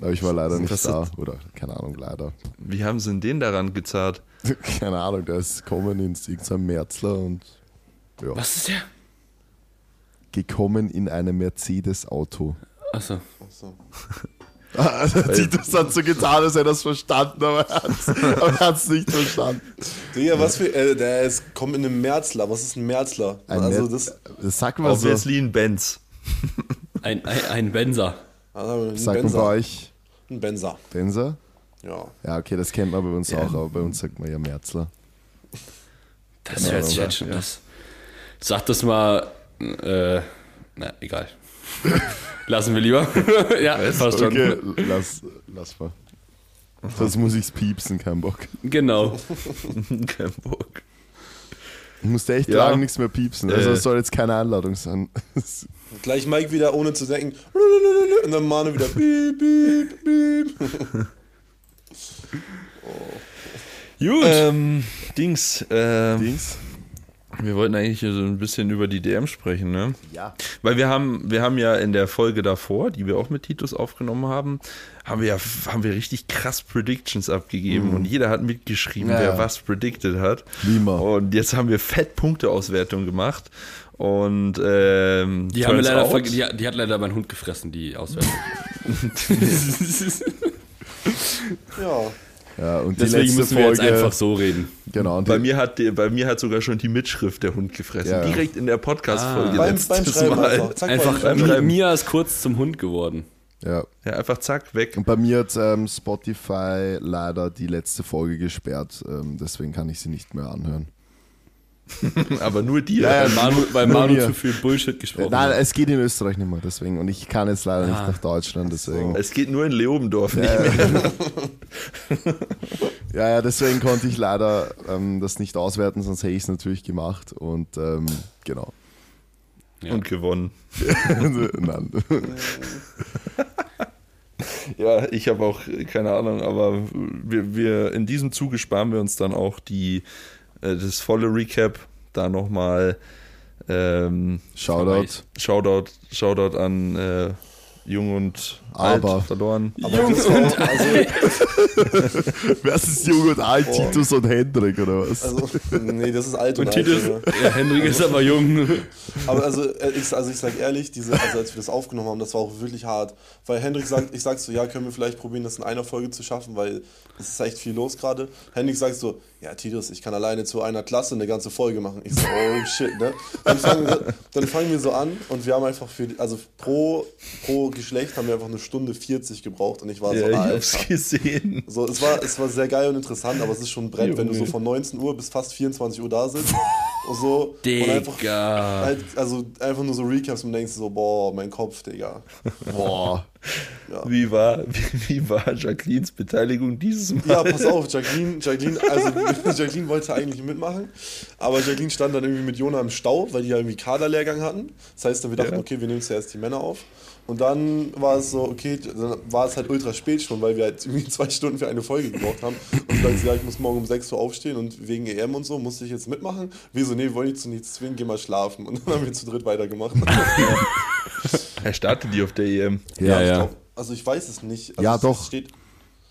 Aber ich war leider nicht Was da. Oder keine Ahnung, leider. Wie haben sie denn den daran gezahlt? Keine Ahnung, der ist gekommen ins irgendein Merzler und ja, Was ist der? gekommen in einem Mercedes-Auto. Achso. Achso. Also, Titus hat so getan, als hätte er das verstanden, aber er hat es nicht verstanden. Digga, was für. Äh, der ist, kommt in einem Märzler. Was ist ein Märzler? Ein also, das. das sagt man so. Ein Benz. Ein, ein, ein Benzer. Also ein Sagt man bei Benzer. euch Ein Benzer. Benzer? Ja. Ja, okay, das kennt man bei uns Ja. auch, aber bei uns sagt man ja Merzler. Das hört sich jetzt schon. ja. Das, sag das mal. Äh, na, egal. Lassen wir lieber. ja, verstanden. Okay, lass, lass mal. Sonst muss ich's piepsen, kein Bock. Genau. Kein Bock. Ich musste echt Ja. lange nichts mehr piepsen. Also Äh. es soll jetzt keine Einladung sein. Gleich Mike wieder ohne zu denken. Und dann Manu wieder. Piep, piep, piep. Gut. Ähm, Dings, äh, Dings? Wir wollten eigentlich hier so ein bisschen über die DM sprechen, ne? Ja. Weil wir haben, wir haben ja in der Folge davor, die wir auch mit Titus aufgenommen haben, haben wir ja haben wir richtig krass Predictions abgegeben und jeder hat mitgeschrieben, Ja, wer ja. was predicted hat. Immer. Und jetzt haben wir fett Punkteauswertung gemacht. Und ähm, die, haben wir leider out- die, die hat leider mein Hund gefressen, die Auswertung. Ja. Ja, und die Deswegen letzte müssen wir jetzt Folge, einfach so reden. Genau, und bei die, mir hat die, bei mir hat sogar schon die Mitschrift der Hund gefressen. Ja. Direkt in der Podcast-Folge Ah. Beim, letztes beim Schreiben Mal. einfach. Zack, Einfach, beim Mia ist kurz zum Hund geworden. ja. Ja, einfach zack, weg. Und bei mir hat ähm, Spotify leider die letzte Folge gesperrt, ähm, deswegen kann ich sie nicht mehr anhören. Aber nur dir. Ja, ja, Weil Manu, weil nur Manu mir. zu viel Bullshit gesprochen Nein, hat. es geht in Österreich nicht mehr, deswegen. Und ich kann jetzt leider nicht Ah. nach Deutschland, deswegen. Es geht nur in Leobendorf nicht mehr. Ja, ja, deswegen konnte ich leider ähm, das nicht auswerten, sonst hätte ich es natürlich gemacht. Und ähm, genau. Ja. und gewonnen. Nein. Ja, ich habe auch keine Ahnung, aber wir, wir in diesem Zuge sparen wir uns dann auch die das volle Recap da nochmal ähm, Shoutout. Shoutout, Shoutout an äh, Jung und Aber- Alt verloren. Aber das war auch, also, Wer ist jung und alt? Titus und Hendrik oder was? also, nee, das ist alt und, Und alt. Titus, Junge. ja, Henrik ist aber jung. Aber also, äh, ich, also ich sag ehrlich, diese, also als wir das aufgenommen haben, das war auch wirklich hart. Weil Hendrik sagt, ich sag so, ja, können wir vielleicht probieren, das in einer Folge zu schaffen, weil es ist echt viel los gerade. Hendrik sagt so, ja, Titus, ich kann alleine zu einer Klasse eine ganze Folge machen. Ich so, oh shit, ne? Dann fangen wir, dann fangen wir so an und wir haben einfach für, die- also pro, pro Geschlecht haben wir einfach eine Stunde 40 gebraucht und ich war so, Ja, ich Alter. hab's gesehen. So, es, war, es war sehr geil und interessant, aber es ist schon ein Brett, wenn du so von 19 Uhr bis fast 24 Uhr da sitzt und so und einfach, Digga. halt, also einfach nur so Recaps und denkst so, boah, mein Kopf, Digga. Boah. Wie war, wie, wie war Jacquelines Beteiligung dieses Mal? Ja, pass auf, Jacqueline, Jacqueline, also Jacqueline wollte eigentlich mitmachen, aber Jacqueline stand dann irgendwie mit Jona im Stau, weil die ja irgendwie Kaderlehrgang hatten. Das heißt, dann wir dachten, Ja. okay, wir nehmen zuerst die Männer auf. Und dann war es so, okay, dann war es halt ultra spät schon, weil wir halt irgendwie zwei Stunden für eine Folge gebraucht haben. Und sagte, ja, ich muss morgen um 6 Uhr aufstehen und wegen EM und so musste ich jetzt mitmachen. Wir so, nee, wollen nicht zu nichts zwingen, geh mal schlafen. Und dann haben wir zu dritt weitergemacht. Er startet die auf der EM. Ja, ich ja. glaub, also ich weiß es nicht. Also Ja, es doch. Steht,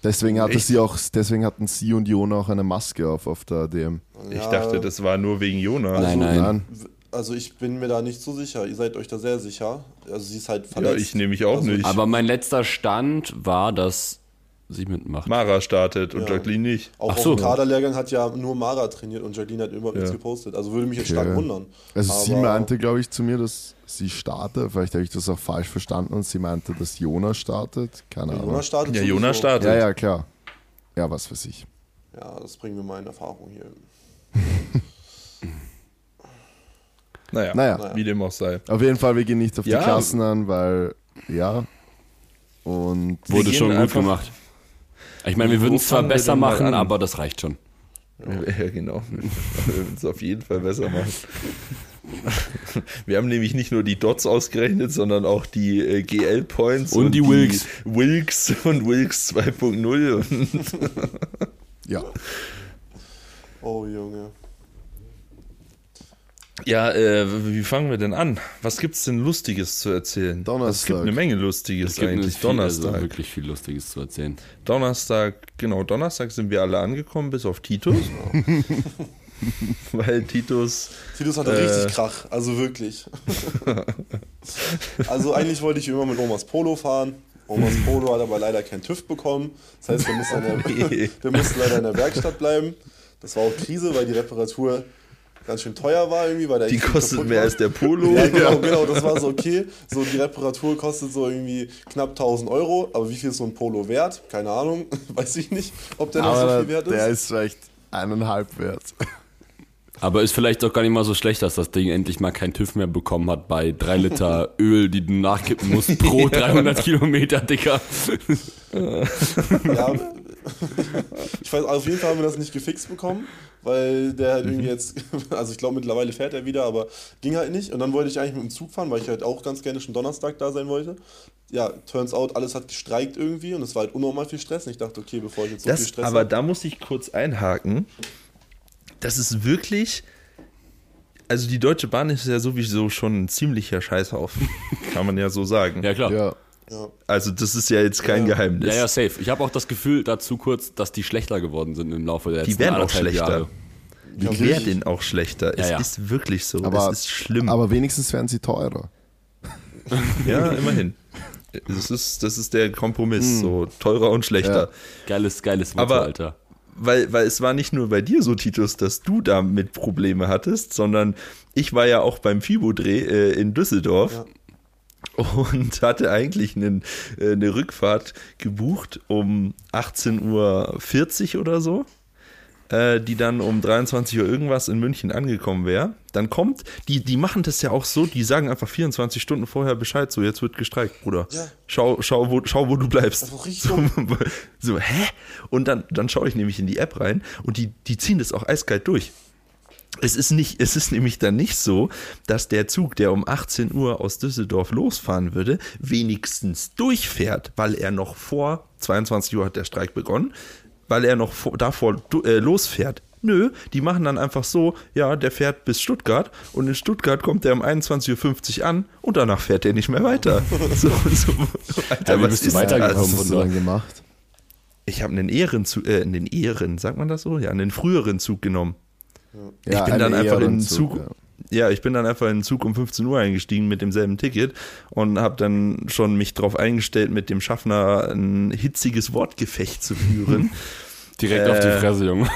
Deswegen, hatte sie auch, deswegen hatten sie und Jona auch eine Maske auf auf der DM. Ich Ja. dachte, das war nur wegen Jonas. Nein, nein. Nein. Also ich bin mir da nicht so sicher. Ihr seid euch da sehr sicher. Also sie ist halt Ja, verletzt. ich nehme mich auch Also- nicht. Aber mein letzter Stand war, dass sie mitmacht. Mara startet und Ja. Jacqueline nicht. Auch Ach auf so. dem Kaderlehrgang hat ja nur Mara trainiert und Jacqueline hat überhaupt nichts Ja. gepostet. Also würde mich jetzt Okay. stark wundern. Also sie Aber- meinte, glaube ich, zu mir, dass sie startet. Vielleicht habe ich das auch falsch verstanden und sie meinte, dass Jona startet. Keine Ahnung. Jonas startet Ja. Jonas startet. Ja, ja, klar. Ja, was weiß ich. Ja, das bringen wir mal in Erfahrung hier. Naja, Naja. wie dem auch sei. Auf jeden Fall, wir gehen nicht auf Ja. die Klassen an, weil, ja. Und Wir Wurde schon gut gemacht. Ich meine, wir würden es zwar besser machen, aber das reicht schon. Ja, genau. Wir würden es auf jeden Fall besser machen. Wir haben nämlich nicht nur die Dots ausgerechnet, sondern auch die äh, GL-Points Und die Wilks. Wilks und Wilks 2.0. Und ja. Oh Junge. Ja, äh, wie fangen wir denn an? Was gibt's denn Lustiges zu erzählen? Es Donnerstag. gibt eine Menge Lustiges Es gibt eigentlich. viel, also Donnerstag. wirklich viel Lustiges zu erzählen. Donnerstag, genau, Donnerstag sind wir alle angekommen, bis auf Titus. Weil Titus, Titus hatte Äh. richtig Krach, also wirklich. also eigentlich wollte ich immer mit Omas Polo fahren. Omas Polo hat aber leider keinen TÜV bekommen. Das heißt, der musste, in der, Nee. der musste leider in der Werkstatt bleiben. Das war auch Krise, weil die Reparatur ganz schön teuer war irgendwie. Weil der die kostet mehr war. als der Polo. Ja, genau, genau, das war so okay. So, die Reparatur kostet so irgendwie knapp 1000 Euro, aber wie viel ist so ein Polo wert? Keine Ahnung, weiß ich nicht, ob der noch so Aber viel wert der ist. ist vielleicht eineinhalb wert. Aber ist vielleicht auch gar nicht mal so schlecht, dass das Ding endlich mal keinen TÜV mehr bekommen hat bei drei Liter Öl, die du nachkippen musst pro 300 Kilometer, Dicker. Ja, ich weiß, auf jeden Fall haben wir das nicht gefixt bekommen, weil der halt irgendwie jetzt, also ich glaube mittlerweile fährt er wieder, aber ging halt nicht. Und dann wollte ich eigentlich mit dem Zug fahren, weil ich halt auch ganz gerne schon Donnerstag da sein wollte. Ja, turns out, alles hat gestreikt irgendwie und es war halt unnormal viel Stress. Und ich dachte, okay, bevor ich jetzt so viel Stress aber hab- da muss ich kurz einhaken. Das ist wirklich. Also die Deutsche Bahn ist ja sowieso schon ein ziemlicher Scheißhaufen. Kann man ja so sagen. Ja, klar. Ja. Ja. Also das ist ja jetzt kein Ja. Geheimnis. Ja, ja, safe. Ich habe auch das Gefühl dazu kurz, dass die schlechter geworden sind im Laufe der Die letzten werden auch schlechter. Jahre. Die Ja, werden auch schlechter. Ja, es ja. ist wirklich so. Aber, es ist schlimm. aber wenigstens werden sie teurer. ja, immerhin. Das ist, das ist der Kompromiss. So teurer und schlechter. Geiles, geiles Motto, Aber- Alter. weil, weil es war nicht nur bei dir so, Titus, dass du damit Probleme hattest, sondern ich war ja auch beim FIBO-Dreh äh, in Düsseldorf und hatte eigentlich einen, äh, eine Rückfahrt gebucht um 18.40 Uhr oder so, äh, die dann um 23 Uhr irgendwas in München angekommen wäre. Dann kommt, die, die machen das ja auch so, die sagen einfach 24 Stunden vorher Bescheid, so jetzt wird gestreikt, Bruder. Ja. Schau, schau, wo, schau, wo du bleibst. So, so, hä? Und dann, dann schaue ich nämlich in die App rein und die, die ziehen das auch eiskalt durch. Es ist, nicht, es ist nämlich dann nicht so, dass der Zug, der um 18 Uhr aus Düsseldorf losfahren würde, wenigstens durchfährt, weil er noch vor 22 Uhr hat der Streik begonnen, weil er noch vor, davor äh, losfährt. Nö, die machen dann einfach so, ja, der fährt bis Stuttgart und in Stuttgart kommt er um 21.50 Uhr an und danach fährt er nicht mehr weiter. So, so, Alter, ja, wie bist du weitergekommen? Was hast du dann gemacht? Ich habe einen Ehrenzug, äh, einen Ehren, sagt man das so? Ja, einen früheren Zug genommen. Ja, ich bin dann einen einfach in den Ehrenzug, Zug. Ja. ich bin dann einfach in den Zug um 15 Uhr eingestiegen mit demselben Ticket und habe dann schon mich darauf eingestellt, mit dem Schaffner ein hitziges Wortgefecht zu führen. Direkt auf die Äh, Fresse, Junge.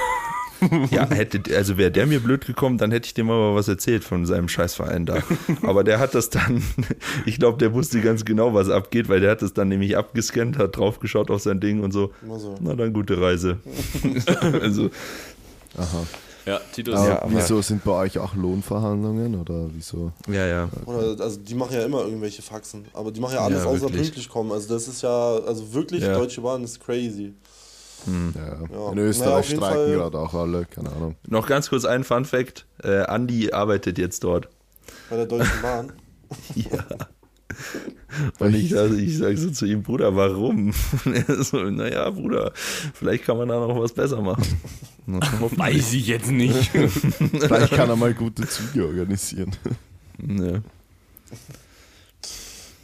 ja, hätte, also wäre der mir blöd gekommen, dann hätte ich dem aber was erzählt von seinem Scheißverein da. Aber der hat das dann, ich glaube, der wusste ganz genau, was abgeht, weil der hat das dann nämlich abgescannt, hat draufgeschaut auf sein Ding und so. So. Na dann gute Reise. also, Aha. Ja, Titus. Aber Ja, aber- wieso sind bei euch auch Lohnverhandlungen oder wieso? ja, ja. Oder, also die machen ja immer irgendwelche Faxen, aber die machen ja alles Ja, außer wirklich. pünktlich kommen. Also das ist ja, also wirklich, Ja. Deutsche Bahn ist crazy. Ja. Ja. In Naja, Österreich jeden streiken gerade auch alle, keine Ahnung. Noch ganz kurz ein Fun Fact. Äh, Andi arbeitet jetzt dort. Bei der Deutschen Bahn. Ja. Und ich, also ich sage so zu ihm, Bruder, warum? Und er so, naja, Bruder, vielleicht kann man da noch was besser machen. Weiß ich jetzt nicht. Vielleicht kann er mal gute Züge organisieren. Ja.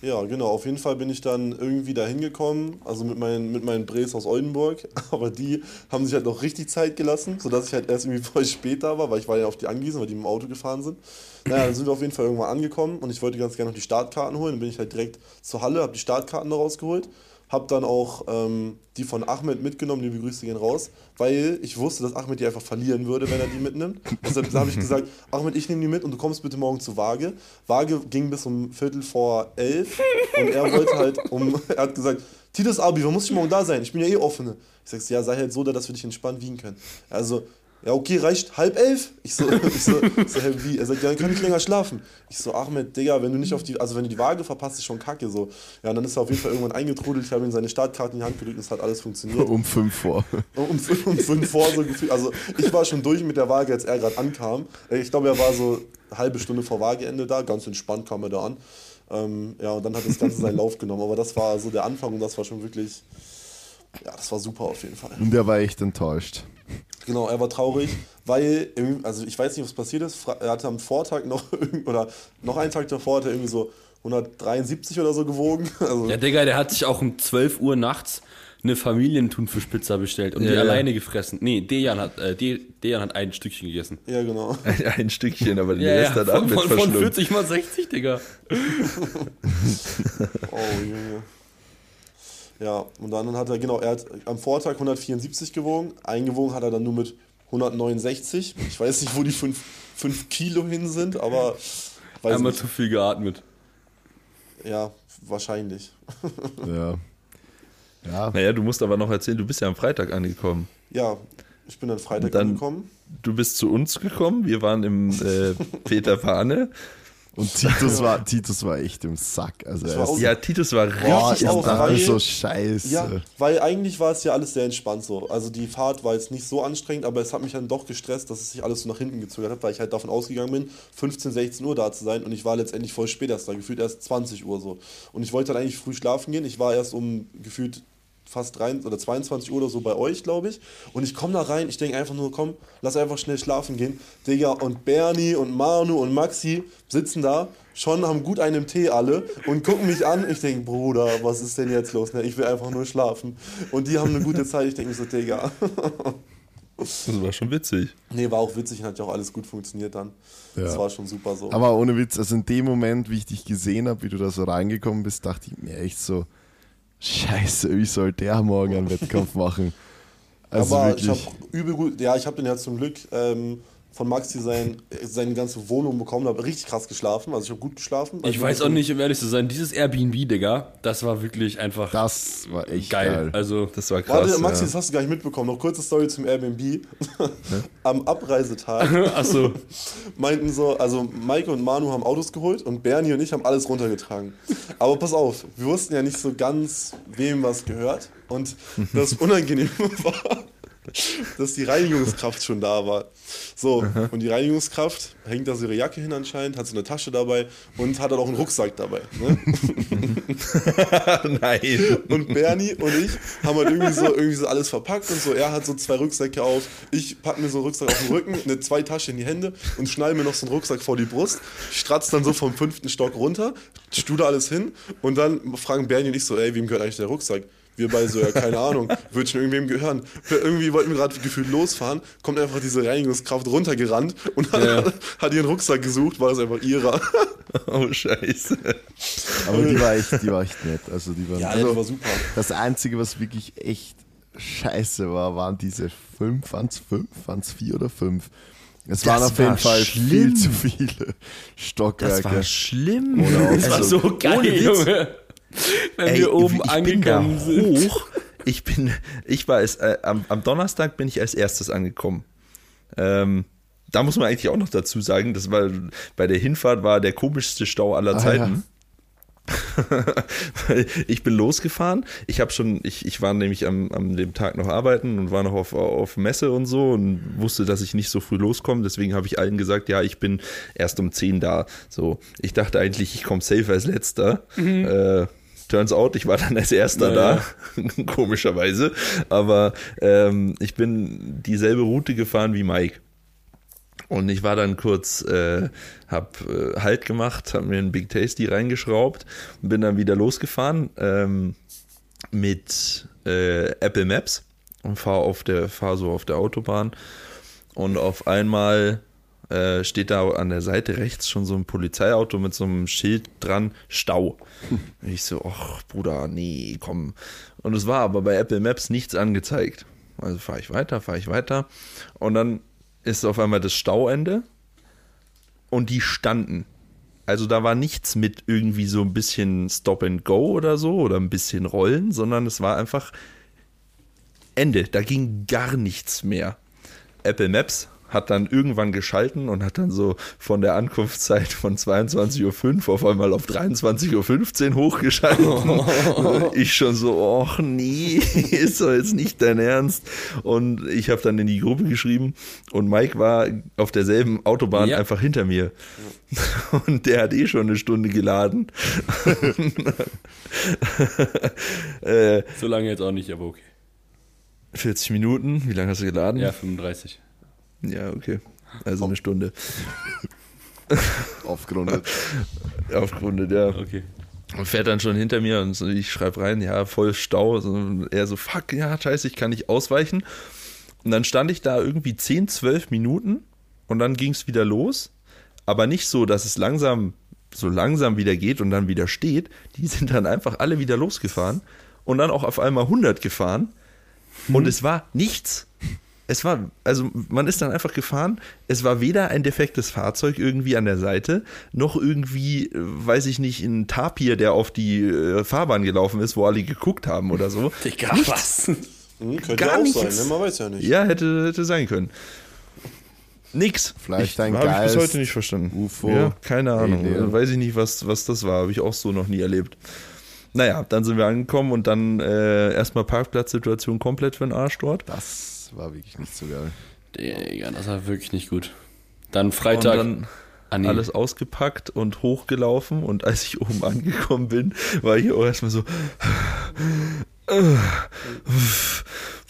Ja, genau. Auf jeden Fall bin ich dann irgendwie da hingekommen, also mit meinen, mit meinen Bres aus Oldenburg. Aber die haben sich halt noch richtig Zeit gelassen, sodass ich halt erst irgendwie voll spät da war, weil ich war ja auf die angewiesen, weil die mit dem Auto gefahren sind. Naja, dann sind wir auf jeden Fall irgendwann angekommen und ich wollte ganz gerne noch die Startkarten holen. Dann bin ich halt direkt zur Halle, habe die Startkarten da rausgeholt. Hab dann auch ähm, die von Ahmed mitgenommen, die Grüße gehen raus, weil ich wusste, dass Ahmed die einfach verlieren würde, wenn er die mitnimmt. Deshalb habe ich gesagt, Ahmed, ich nehme die mit und du kommst bitte morgen zu Waage. Waage ging bis um Viertel vor elf und er wollte halt um, er hat gesagt, Titus Abi, wann muss ich morgen da sein? Ich bin ja eh offene. Ich sag, ja, sei halt so da, dass wir dich entspannt wiegen können. Also, ja, okay, reicht halb elf? Ich so, ich so, ich so hä, wie? Er sagt, ja, dann kann ich länger schlafen. Ich so, Ahmed, Digga, wenn du nicht auf die, also wenn du die Waage verpasst, ist schon kacke so. Ja, und dann ist er auf jeden Fall irgendwann eingetrudelt, ich habe ihm seine Startkarte in die Hand gedrückt und es hat alles funktioniert. Um fünf vor. Um, fünf- um fünf vor so gefühlt. Also ich war schon durch mit der Waage, als er gerade ankam. Ich glaube, er war so eine halbe Stunde vor Waageende da, ganz entspannt kam er da an. Ähm, ja, und dann hat das Ganze seinen Lauf genommen. Aber das war so der Anfang und das war schon wirklich, ja, das war super auf jeden Fall. Und er war echt enttäuscht. Genau, er war traurig, weil, also ich weiß nicht, was passiert ist. Er hatte am Vortag noch, oder noch einen Tag davor, hat er irgendwie so 173 oder so gewogen. Also, Ja, Digga, der hat sich auch um 12 Uhr nachts eine Familienthunfischpizza bestellt und Ja, die ja. alleine gefressen. Nee, Dejan hat, äh, De- Dejan hat ein Stückchen gegessen. ja, genau. Ein, ein Stückchen, aber den Ja, Rest ja, hat von, Ahmed von, von verschlungen. 40 mal 60, Digga. Oh, Junge. Ja, und dann hat er, genau, er hat am Vortag 174 gewogen. Eingewogen hat er dann nur mit 169. Ich weiß nicht, wo die 5, Kilo hin sind, aber weiß Einmal nicht. zu viel geatmet. Ja, wahrscheinlich. Ja. Ja, Naja, du musst aber noch erzählen, du bist ja am Freitag angekommen. Ja, ich bin dann Freitag dann- angekommen. Du bist zu uns gekommen, wir waren im äh, Peter Pane. Und Titus war, Titus war echt im Sack. Also war Ja, Titus war boah, richtig ich auch, weil- so scheiße. Ja, weil eigentlich war es ja alles sehr entspannt so. Also die Fahrt war jetzt nicht so anstrengend, aber es hat mich dann doch gestresst, dass es sich alles so nach hinten gezögert hat, weil ich halt davon ausgegangen bin, 15, 16 Uhr da zu sein und ich war letztendlich voll spät erst da, gefühlt erst 20 Uhr so. Und ich wollte dann eigentlich früh schlafen gehen. Ich war erst um gefühlt fast rein oder 22 Uhr oder so bei euch, glaube ich. Und ich komme da rein, ich denke einfach nur, komm, lass einfach schnell schlafen gehen. Digga, und Bernie und Manu und Maxi sitzen da, schon haben gut einen Tee alle und gucken mich an. Ich denke, Bruder, was ist denn jetzt los? Ne? Ich will einfach nur schlafen. Und die haben eine gute Zeit. Ich denke mir so, Digga. Das war schon witzig. Nee, war auch witzig und hat ja auch alles gut funktioniert dann. Das Ja. war schon super so. Aber ohne Witz, also in dem Moment, wie ich dich gesehen habe, wie du da so reingekommen bist, dachte ich mir echt so, scheiße, wie soll der morgen einen Wettkampf machen? Also aber ich wirklich. habe übel gut, ja, ich habe den ja zum Glück ähm, von Maxi sein, seine ganze Wohnung bekommen, habe richtig krass geschlafen, also ich habe gut geschlafen. Ich weiß auch nicht, um ehrlich zu sein, dieses Airbnb, Digga, das war wirklich einfach das war echt geil. geil. Also, Das war krass. Warte, Maxi, ja. das hast du gar nicht mitbekommen. Noch kurze Story zum Airbnb. Am Abreisetag achso, meinten so, also Maike und Manu haben Autos geholt und Bernie und ich haben alles runtergetragen. Aber pass auf, wir wussten ja nicht so ganz, wem was gehört. Und das Unangenehme war, dass die Reinigungskraft schon da war. So, und die Reinigungskraft hängt da so ihre Jacke hin anscheinend, hat so eine Tasche dabei und hat dann auch einen Rucksack dabei. Ne? Nein. Und Bernie und ich haben halt irgendwie so, irgendwie so alles verpackt und so. Er hat so zwei Rucksäcke auf, ich pack mir so einen Rucksack auf den Rücken, eine zwei Tasche in die Hände und schnall mir noch so einen Rucksack vor die Brust, stratz dann so vom fünften Stock runter, stude alles hin und dann fragen Bernie und ich so, ey, wem gehört eigentlich der Rucksack? Wir beide so, ja, keine Ahnung, wird schon irgendwem gehören. Irgendwie wollten wir gerade gefühlt losfahren, kommt einfach diese Reinigungskraft runtergerannt und hat, Ja. hat ihren Rucksack gesucht, war das einfach ihrer. Oh, scheiße. Aber die war echt, die war echt nett. Also die waren, Ja, also war super. Das Einzige, was wirklich echt scheiße war, waren diese fünf, waren es fünf, waren es vier oder fünf? Es waren auf jeden war Fall schlimm. viel zu viele Stockwerke. Das war schlimm. Oder Das war so geil, ohne. Junge. Wenn Ey, wir oben ich bin da angekommen sind. hoch. Ich bin, ich war es, äh, am, am Donnerstag bin ich als erstes angekommen. Ähm, da muss man eigentlich auch noch dazu sagen, das war bei der Hinfahrt war der komischste Stau aller Ah, Zeiten. Weil ich bin losgefahren. Ich habe schon, ich, ich war nämlich am, am dem Tag noch arbeiten und war noch auf, auf Messe und so und wusste, dass ich nicht so früh loskomme. Deswegen habe ich allen gesagt, ja, ich bin erst um 10 da. So, ich dachte eigentlich, ich komme safe als letzter. Äh, turns out, ich war dann als erster Naja. da, komischerweise. Aber ähm, ich bin dieselbe Route gefahren wie Mike. Und ich war dann kurz, äh, hab äh, Halt gemacht, hab mir einen Big Tasty reingeschraubt und bin dann wieder losgefahren ähm, mit äh, Apple Maps und fahr auf der, fahr so auf der Autobahn und auf einmal äh, steht da an der Seite rechts schon so ein Polizeiauto mit so einem Schild dran, Stau. Und ich so, ach Bruder, nee, komm. Und es war aber bei Apple Maps nichts angezeigt. Also fahre ich weiter, fahre ich weiter. Und dann ist auf einmal das Stauende und die standen. Also da war nichts mit irgendwie so ein bisschen Stop and Go oder so oder ein bisschen Rollen, sondern es war einfach Ende. Da ging gar nichts mehr. Apple Maps hat dann irgendwann geschalten und hat dann so von der Ankunftszeit von 22.05 Uhr auf einmal auf 23.15 Uhr hochgeschaltet. ich schon so, ach nee, ist doch jetzt nicht dein Ernst. Und ich habe dann in die Gruppe geschrieben und Mike war auf derselben Autobahn Ja. einfach hinter mir. Und der hat eh schon eine Stunde geladen. äh, So lange jetzt auch nicht, aber okay. 40 Minuten, wie lange hast du geladen? Ja, 35. Ja, okay. Also eine Stunde. Aufgerundet. Aufgerundet, ja. Okay. Und fährt dann schon hinter mir und so, ich schreibe rein, ja, voll Stau. Und er so, fuck, ja, scheiße, ich kann nicht ausweichen. Und dann stand ich da irgendwie 10, 12 Minuten und dann ging es wieder los. Aber nicht so, dass es langsam, so langsam wieder geht und dann wieder steht. Die sind dann einfach alle wieder losgefahren und dann auch auf einmal 100 gefahren. Und es war nichts. Es war, also man ist dann einfach gefahren. Es war weder ein defektes Fahrzeug irgendwie an der Seite, noch irgendwie, äh, weiß ich nicht, ein Tapir, der auf die äh, Fahrbahn gelaufen ist, wo alle geguckt haben oder so. Digga, was? Hm, könnte Gar ja auch nichts. sein, ne? man weiß ja nicht. Ja, hätte, hätte sein können. Nix. Vielleicht ich, ein Habe ich bis Geist, heute nicht verstanden. UFO, Ja, keine Ahnung. Alien. Weiß ich nicht, was, was das war. Habe ich auch so noch nie erlebt. Naja, dann sind wir angekommen und dann äh, erstmal Parkplatzsituation komplett für den Arsch dort. Das war wirklich nicht so geil. Digga, das war wirklich nicht gut. Dann Freitag. Und dann ah, nee. alles ausgepackt und hochgelaufen und als ich oben angekommen bin, war ich auch erstmal so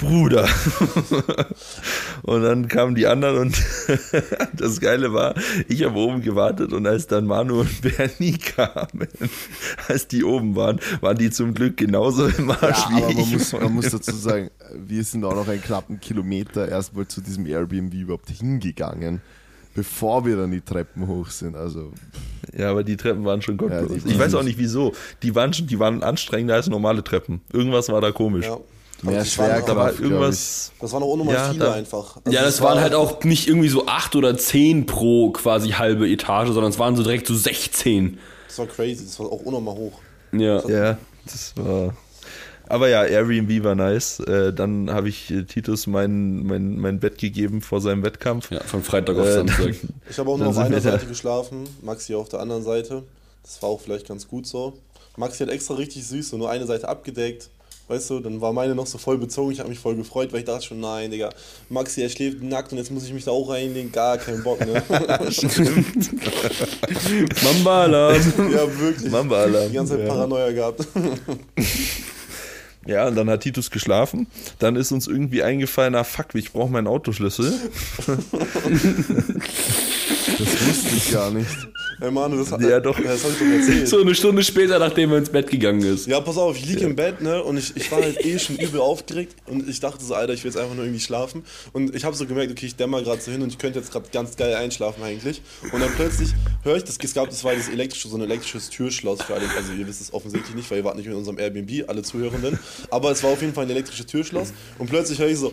Bruder. und dann kamen die anderen und das Geile war, ich habe oben gewartet und als dann Manu und Bernie kamen, als die oben waren, waren die zum Glück genauso im Arsch Ja, wie aber man ich. muss, man muss dazu sagen, wir sind auch noch einen knappen Kilometer erstmal zu diesem Airbnb überhaupt hingegangen, bevor wir dann die Treppen hoch sind. Also Ja, aber die Treppen waren schon gottlos. Ja, ich weiß auch nicht- nicht wieso. Die waren, schon, die waren anstrengender als normale Treppen. Irgendwas war da komisch. Ja. Mehr das Schwerkraft, auch- Da war irgendwas. Das waren auch unnormal Ja, viele da- einfach. Also ja, das es waren war- halt auch nicht irgendwie so 8 oder 10 pro quasi halbe Etage, sondern es waren so direkt so 16. Das war crazy, das war auch unnormal hoch. Ja. Ja, das war. Aber ja, Airbnb war nice. Äh, dann habe ich äh, Titus mein, mein, mein Bett gegeben vor seinem Wettkampf. ja, von Freitag auf Äh, Samstag. Ich habe auch Dann nur auf einer. Seite geschlafen, Maxi auf der anderen Seite. Das war auch vielleicht ganz gut so. Maxi hat extra richtig süß, so nur eine Seite abgedeckt weißt du, dann war meine noch so voll bezogen, ich habe mich voll gefreut, weil ich dachte schon, nein, Digga, Maxi, er schläft nackt und jetzt muss ich mich da auch reinlegen, gar keinen Bock, ne? Mamba-Alarm. ja, wirklich. Mamba-Alarm. Die ganze Zeit Ja. Paranoia gehabt. Ja, und dann hat Titus geschlafen. Dann ist uns irgendwie eingefallen, ah fuck, ich brauche meinen Autoschlüssel. Das wusste ich gar nicht. Ey, Manu, das, Ja, doch. das hab ich doch erzählt. So eine Stunde später, nachdem er ins Bett gegangen ist. Ja, pass auf, ich lieg im Bett, ne, und ich, ich war halt eh schon übel aufgeregt und ich dachte so, Alter, ich will jetzt einfach nur irgendwie schlafen und ich habe so gemerkt, okay, ich dämmer gerade so hin und ich könnte jetzt gerade ganz geil einschlafen eigentlich und dann plötzlich höre ich, das, es gab, das war das elektrische, so ein elektrisches Türschloss für alle, also ihr wisst es offensichtlich nicht, weil ihr wart nicht in unserem Airbnb, alle Zuhörenden, aber es war auf jeden Fall ein elektrisches Türschloss und plötzlich höre ich so,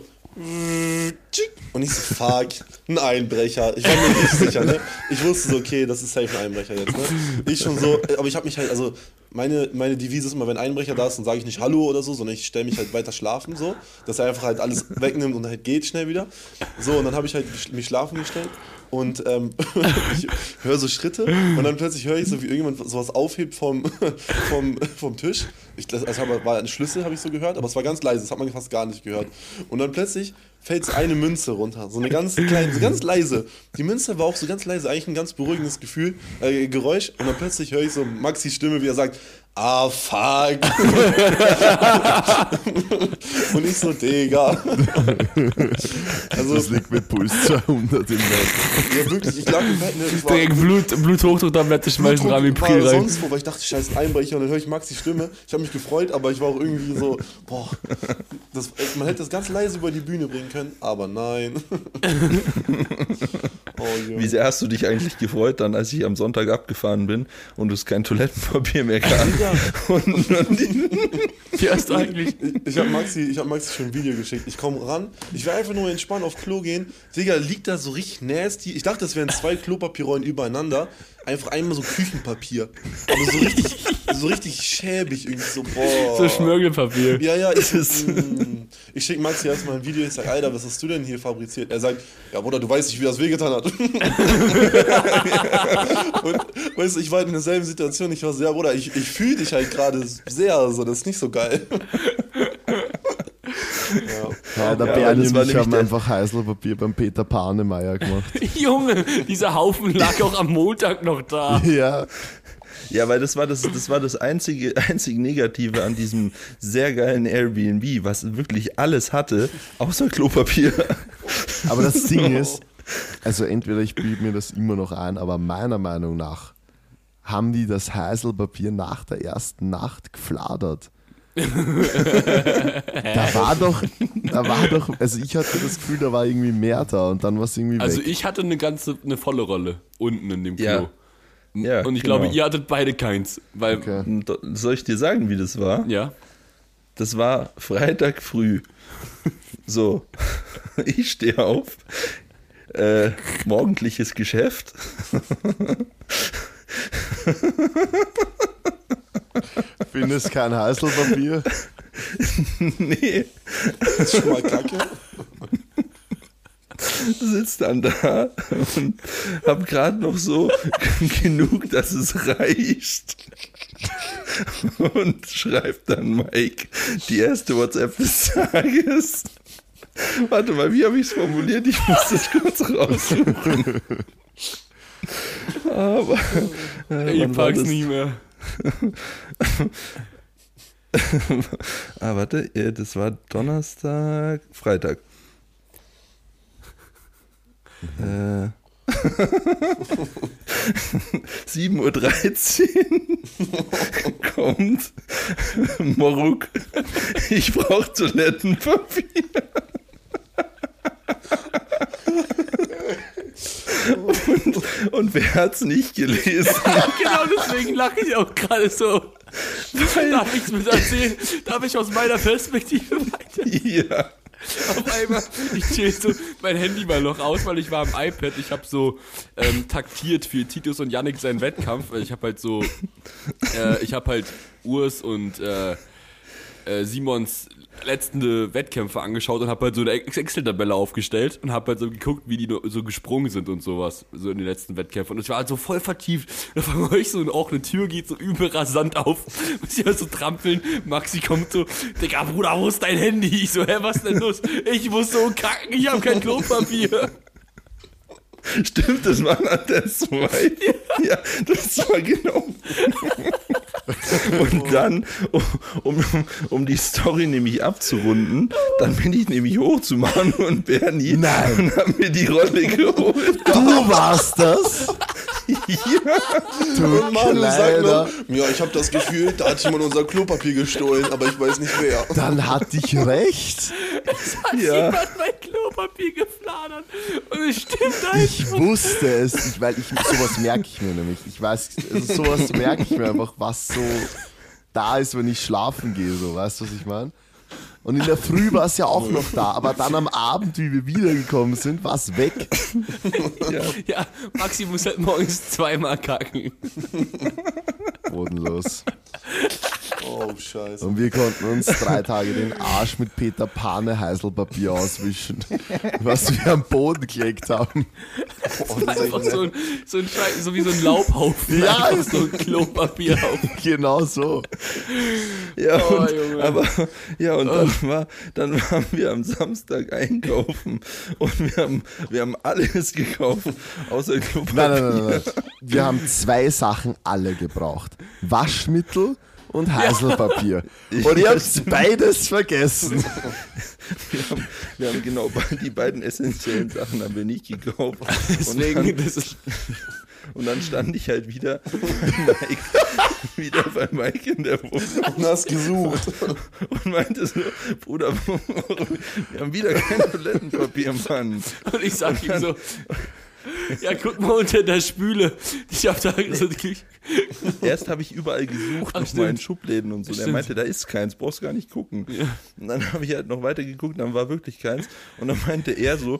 und ich so, fuck, ein Einbrecher. Ich war mir nicht sicher, ne? Ich wusste so, okay, das ist safe ein Einbrecher jetzt, ne? Ich schon so, aber ich habe mich halt, also meine, meine Devise ist immer, wenn ein Einbrecher da ist, dann sage ich nicht Hallo oder so, sondern ich stelle mich halt weiter schlafen, so, dass er einfach halt alles wegnimmt und halt geht schnell wieder. So, und dann habe ich halt mich schlafen gestellt und ähm, ich höre so Schritte und dann plötzlich höre ich so, wie irgendjemand sowas aufhebt vom, vom, vom Tisch. Ich, das also war ein Schlüssel, habe ich so gehört, aber es war ganz leise, das hat man fast gar nicht gehört. Und dann plötzlich fällt so eine Münze runter, so eine ganz kleine, so ganz leise. Die Münze war auch so ganz leise, eigentlich ein ganz beruhigendes Gefühl, äh, Geräusch. Und dann plötzlich höre ich so Maxis Stimme, wie er sagt, ah fuck. und ich so, Digga. also, Das liegt mit Puls 200 im Bett. ja wirklich, ich lag im Bett, ne, ich war, Direkt Blut, Bluthochdrucktablette schmeißen, Rami war Priel rein. sonst wo, weil ich dachte, scheiße, ein Einbrecher und dann höre ich Maxis Stimme. Ich habe mich gefreut, aber ich war auch irgendwie so, boah, das, man hätte das ganz leise über die Bühne bringen können, aber nein. oh. Wie sehr hast du dich eigentlich gefreut dann, als ich am Sonntag abgefahren bin und es kein Toilettenpapier mehr gab? Ja, Und, und die, Wie du eigentlich? ich, ich habe Maxi, ich hab Maxi schon ein Video geschickt. Ich komme ran, ich will einfach nur entspannt auf Klo gehen. Digga, liegt da so richtig nasty. Ich dachte, das wären zwei Klopapierrollen übereinander. Einfach einmal so Küchenpapier. Aber so richtig, so richtig schäbig irgendwie so, boah. So Schmirgelpapier. Ja, ja, ich, mm, ich schicke Maxi erstmal ein Video, ich sag, Alter, was hast du denn hier fabriziert? Er sagt, ja Bruder, du weißt nicht, wie das wehgetan hat. Und weißt du, ich war in derselben Situation, ich war so, ja Bruder, ich, ich fühle dich halt gerade sehr, so, das ist nicht so geil. Ja. Ja, der Ja, Bernie das und war ich nämlich haben einfach Heißlerpapier beim Peter Panemeyer gemacht. Junge, dieser Haufen lag auch am Montag noch da. ja. ja, weil das war das, das war das einzige, einzig Negative an diesem sehr geilen Airbnb, was wirklich alles hatte, außer Klopapier. Aber das Ding ist, also entweder ich bilde mir das immer noch ein, aber meiner Meinung nach haben die das Heiselpapier nach der ersten Nacht gefladert. Da war doch, da war doch, also ich hatte das Gefühl, da war irgendwie mehr da und dann war es irgendwie Also weg. ich hatte eine ganze, eine volle Rolle unten in dem Klo. Ja. Ja, Und ich genau. glaube, ihr hattet beide keins. Weil, Okay. Soll ich dir sagen, wie das war? ja. Das war Freitag früh. So, ich stehe auf, äh, morgendliches Geschäft. Findest kein Heiselpapier? nee, Das ist schon mal kacke. sitzt dann da und hab gerade noch so genug, dass es reicht. Und schreibt dann Mike die erste WhatsApp des Tages. Warte mal, wie habe ich es formuliert? Ich muss das kurz raussuchen. Aber äh, Ich pack's nicht mehr. Ah, warte, äh, das war Donnerstag, Freitag. Äh, 7.13 Uhr kommt Moruk. Ich brauche Toilettenpapier. Und, und wer hat's nicht gelesen? Genau deswegen lache ich auch gerade so. Darf ich mir erzählen? Darf ich aus meiner Perspektive weiter? Ja. Auf einmal, ich chill so, mein Handy war noch aus, weil ich war am iPad. Ich habe so ähm, taktiert für Titus und Yannick seinen Wettkampf. weil Ich habe halt so, äh, ich habe halt Urs und äh, äh, Simons letzten äh, Wettkämpfe angeschaut und habe halt so eine Excel-Tabelle aufgestellt und habe halt so geguckt, wie die so gesprungen sind und sowas, so in den letzten Wettkämpfen. Und ich war halt so voll vertieft. Da fange ich so und auch eine Tür geht so übel rasant auf. Muss ich halt so trampeln. Maxi kommt so, Digga, Bruder, wo ist dein Handy? Ich so, hä, was denn los? Ich muss so kacken, ich habe kein Klopapier. Stimmt, das war der zwei. Ja. ja, das war genau. Und dann, um, um, um die Story nämlich abzurunden, dann bin ich nämlich hoch zu Manu und Bernie Nein. und hab mir die Rolle geholt. Du warst das? Ja. Du Und Manu sagt noch, ja, ich habe das Gefühl, da hat jemand unser Klopapier gestohlen, aber ich weiß nicht wer. Dann hatte ich recht. Hat Ja. jemand mein Klopapier gefladert. Und es stimmt einfach. Ich wusste es, weil ich sowas merke ich mir nämlich. Ich weiß, also sowas merke ich mir einfach, was so da ist, wenn ich schlafen gehe, so, weißt du, was ich meine? Und in der Früh war es ja auch noch da, aber dann am Abend, wie wir wiedergekommen sind, war es weg. Ja. Ja, Maxi muss halt morgens zweimal kacken. Bodenlos. Oh, scheiße. Und wir konnten uns drei Tage den Arsch mit Peter Pane Heiselpapier auswischen, was wir am Boden gelegt haben. Oh, das ist Einfach so ein, so ein Schei- so wie so ein Laubhaufen. Ja, ist- so ein Klopapierhaufen. Genau so. Ja, Oh, und, Junge. aber ja, und dann war, dann waren wir am Samstag einkaufen und wir haben, wir haben alles gekauft, außer Klopapier. Nein, nein, nein, nein. Wir haben zwei Sachen alle gebraucht. Waschmittel und Heiselpapier. Und ihr habt beides vergessen. Wir haben, wir haben genau die beiden essentiellen Sachen haben wir nicht gekauft. Und Deswegen, dann, das ist, und dann stand ich halt wieder bei Mike, wieder bei Mike in der Wohnung Und hast gesucht. und meinte so, Bruder, wir haben wieder kein Toilettenpapier, Mann. und ich sag ihm so, ja, guck mal unter der Spüle. Ich hab da so Erst habe ich überall gesucht, Ach, noch stimmt. mal in Schubläden und so. Der Stimmt. meinte, da ist keins, brauchst gar nicht gucken. Und dann habe ich halt noch weiter geguckt, dann war wirklich keins. Und dann meinte er so,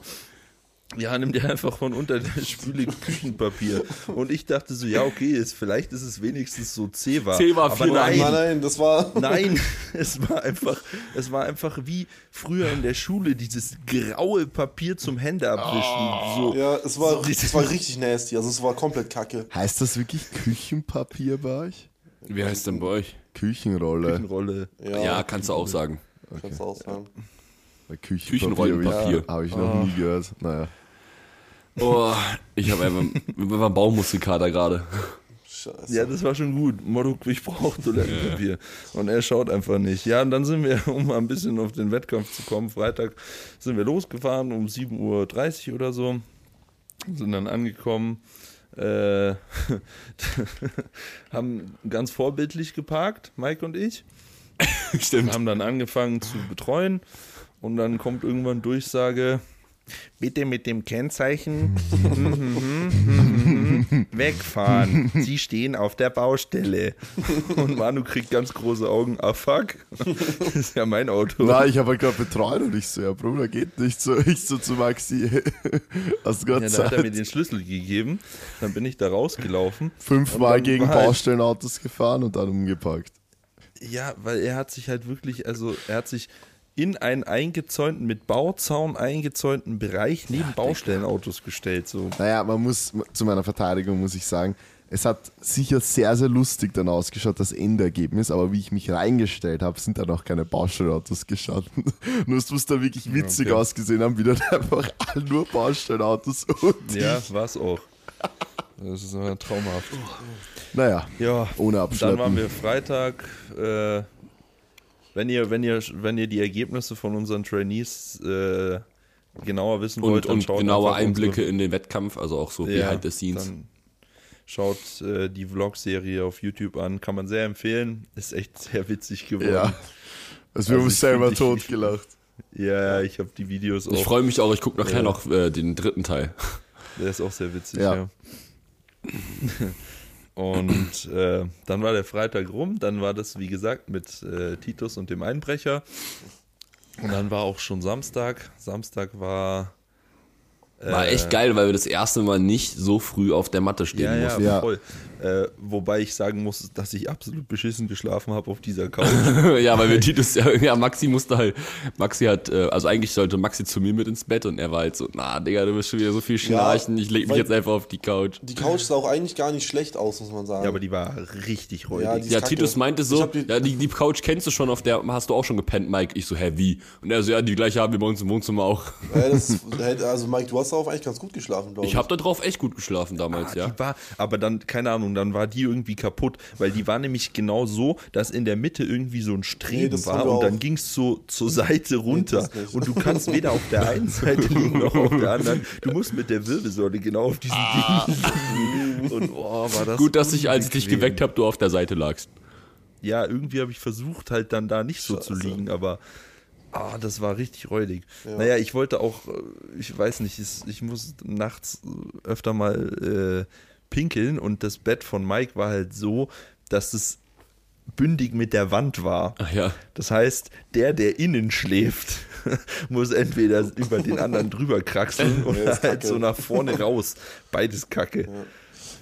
ja, nimm dir einfach von unter der Spüle Küchenpapier. Und ich dachte so, ja, okay, ist, vielleicht ist es wenigstens so Zewa. Zewa Aber nein, Nein, nein, das war. Nein, es war einfach, es war einfach wie früher in der Schule dieses graue Papier zum Händeabwischen. So. Ja, es war, So- es war richtig nasty. Also es war komplett kacke. Heißt das wirklich Küchenpapier bei euch? Wie heißt denn bei euch? Küchenrolle. Küchenrolle. Ja, Ja, kannst du auch sagen. kannst du auch sagen. Küchenpapier Küchenrollenpapier. Habe ich, hab ich noch nie gehört. Naja. Oh, ich habe einfach, einfach einen Baumuskelkater gerade. Scheiße. Ja, das war schon gut. Motto, ich brauche Toilettenpapier. Und er schaut einfach nicht. Ja, und dann sind wir, um mal ein bisschen auf den Wettkampf zu kommen, Freitag sind wir losgefahren um 7.30 Uhr oder so. Sind dann angekommen. Äh, haben ganz vorbildlich geparkt, Mike und ich. Stimmt. Haben dann angefangen zu betreuen. Und dann kommt irgendwann Durchsage, bitte mit dem Kennzeichen wegfahren. Sie stehen auf der Baustelle. Und Manu kriegt ganz große Augen. Ah, fuck. Das ist ja mein Auto. Na, ich habe halt gerade betreut und ich so, ja Bruder, geht nicht so. Ich so zu Maxi, hast du gerade Ja, da hat er mir den Schlüssel gegeben. Dann bin ich da rausgelaufen. Fünfmal dann gegen halt- Baustellenautos gefahren und dann umgepackt. Ja, weil er hat sich halt wirklich, also er hat sich in einen eingezäunten, mit Bauzaun eingezäunten Bereich neben Baustellenautos gestellt. So. Naja, man muss, zu meiner Verteidigung muss ich sagen, es hat sicher sehr, sehr lustig dann ausgeschaut, das Endergebnis, aber wie ich mich reingestellt habe, sind da noch keine Baustellenautos gestanden. Nur es muss da wirklich witzig okay. ausgesehen haben, wie dann einfach nur Baustellenautos und Ja, war's auch. Das ist aber traumhaft. naja, Ja, ohne dann Abschleppen. waren wir Freitag. Äh, wenn ihr, wenn ihr, wenn ihr die Ergebnisse von unseren Trainees äh, genauer wissen Und, wollt, dann und schaut genaue Einblicke unsere- in den Wettkampf, also auch so Ja, behind the scenes. Schaut äh, die Vlog-Serie auf YouTube an, kann man sehr empfehlen. Ist echt sehr witzig geworden. ja. Also wir haben uns ich selber ich- totgelacht. Ja, ich habe die Videos Ich auch. freue mich auch, ich gucke nachher Ja. noch äh, den dritten Teil. Der ist auch sehr witzig, Ja. ja. Und äh, dann war der Freitag rum, dann war das, wie gesagt, mit äh, Titus und dem Einbrecher. Und dann war auch schon Samstag. Samstag war War echt geil, weil wir das erste Mal nicht so früh auf der Matte stehen Ja, ja, mussten. Ja. voll. Äh, wobei ich sagen muss, dass ich absolut beschissen geschlafen habe auf dieser Couch. ja, weil wir Titus, ja, ja, Maxi musste halt, Maxi hat, äh, also eigentlich sollte Maxi zu mir mit ins Bett und er war halt so, na, Digga, du wirst schon wieder so viel schnarchen, ich leg mich jetzt einfach auf die Couch. Die Couch sah auch eigentlich gar nicht schlecht aus, muss man sagen. ja, aber die war richtig räudig. Ja, Ja. Titus meinte so, hab die- ja, die, die Couch kennst du schon, auf der hast du auch schon gepennt, Mike. Ich so, hä, wie? Und er so, ja, die gleiche haben wir bei uns im Wohnzimmer auch. Ja, das, also Mike, du hast darauf eigentlich ganz gut geschlafen, glaube ich. Ich habe da drauf echt gut geschlafen damals, Ah, ja. die war, aber dann, keine Ahnung, dann war die irgendwie kaputt, weil die war nämlich genau so, dass in der Mitte irgendwie so ein Nee, Streben das war und dann ging es so zur Seite runter. nicht. und du kannst weder auf der einen Seite liegen noch auf der anderen. Du musst mit der Wirbelsäule genau auf diesem Ding liegen. Und oh, war das Gut, dass ich, als ich dich geweckt habe, du auf der Seite lagst. Ja, irgendwie habe ich versucht, halt dann da nicht so zu Scheiße. liegen, aber ah, das war richtig räudig. Naja, ich wollte auch, äh, ich weiß nicht, ich, ich muss nachts öfter mal äh, pinkeln und das Bett von Mike war halt so, dass es bündig mit der Wand war. Ach ja. Das heißt, der, der innen schläft, muss entweder über den anderen drüber kraxeln oder ist halt so nach vorne raus. Beides Kacke.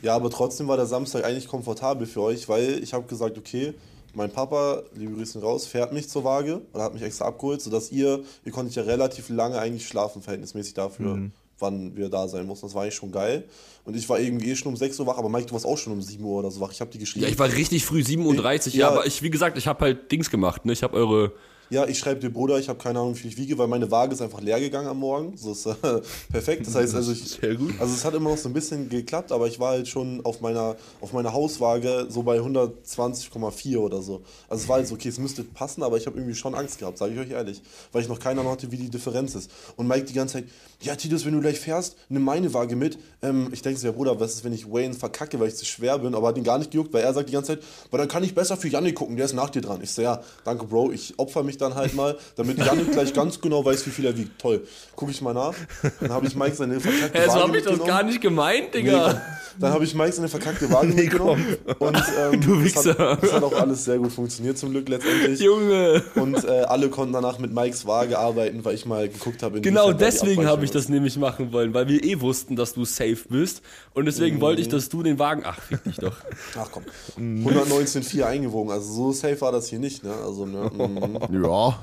Ja, aber trotzdem war der Samstag eigentlich komfortabel für euch, weil ich habe gesagt, okay, mein Papa, liebe Grüße raus, fährt mich zur Waage oder hat mich extra abgeholt, sodass ihr, ihr konntet ja relativ lange eigentlich schlafen, verhältnismäßig dafür, Mhm. Wann wir da sein mussten. Das war eigentlich schon geil. Und ich war irgendwie eh schon um 6 Uhr wach, aber Mike, du warst auch schon um 7 Uhr oder so wach. Ich habe die geschrieben. Ja, ich war richtig früh, 37, ja, Ja. aber ich, wie gesagt, ich habe halt Dings gemacht, ne? Ich habe eure. Ja, ich schreibe dir, Bruder, ich habe keine Ahnung, wie viel ich wiege, weil meine Waage ist einfach leer gegangen am Morgen. So ist äh, perfekt. Das heißt, also ich, Sehr gut. Also es hat immer noch so ein bisschen geklappt, aber ich war halt schon auf meiner, auf meiner Hauswaage so bei 120,4 oder so. Also es war halt so, okay, es müsste passen, aber ich habe irgendwie schon Angst gehabt, sage ich euch ehrlich. Weil ich noch keine Ahnung hatte, wie die Differenz ist. Und Mike die ganze Zeit, ja Titus, wenn du gleich fährst, nimm meine Waage mit. Ähm, ich denke so, ja Bruder, was ist, wenn ich Wayne verkacke, weil ich zu schwer bin, aber hat ihn gar nicht gejuckt, weil er sagt die ganze Zeit, aber dann kann ich besser für Janik gucken, der ist nach dir dran. Ich so, ja, danke Bro, ich opfer mich dann halt mal, damit Janik gleich ganz genau weiß, wie viel er wiegt. Toll. Gucke ich mal nach. Dann habe ich Mike seine verkackte so Waage hab ich das gar nicht gemeint, Nee, Digga. dann habe ich Mike seine verkackte Waage mitgenommen. Und ähm, Du das, Wichser. hat, das hat auch alles sehr gut funktioniert zum Glück letztendlich. Junge. Und äh, alle konnten danach mit Mikes Waage arbeiten, weil ich mal geguckt habe. Genau deswegen habe ich das nämlich machen wollen, weil wir eh wussten, dass du safe bist. Und deswegen wollte Mhm. ich, dass du den Wagen. Ach, fick dich doch. Ach komm, 119,4 eingewogen. Also so safe war das hier nicht. Ne? Also, ne? mhm. Ja,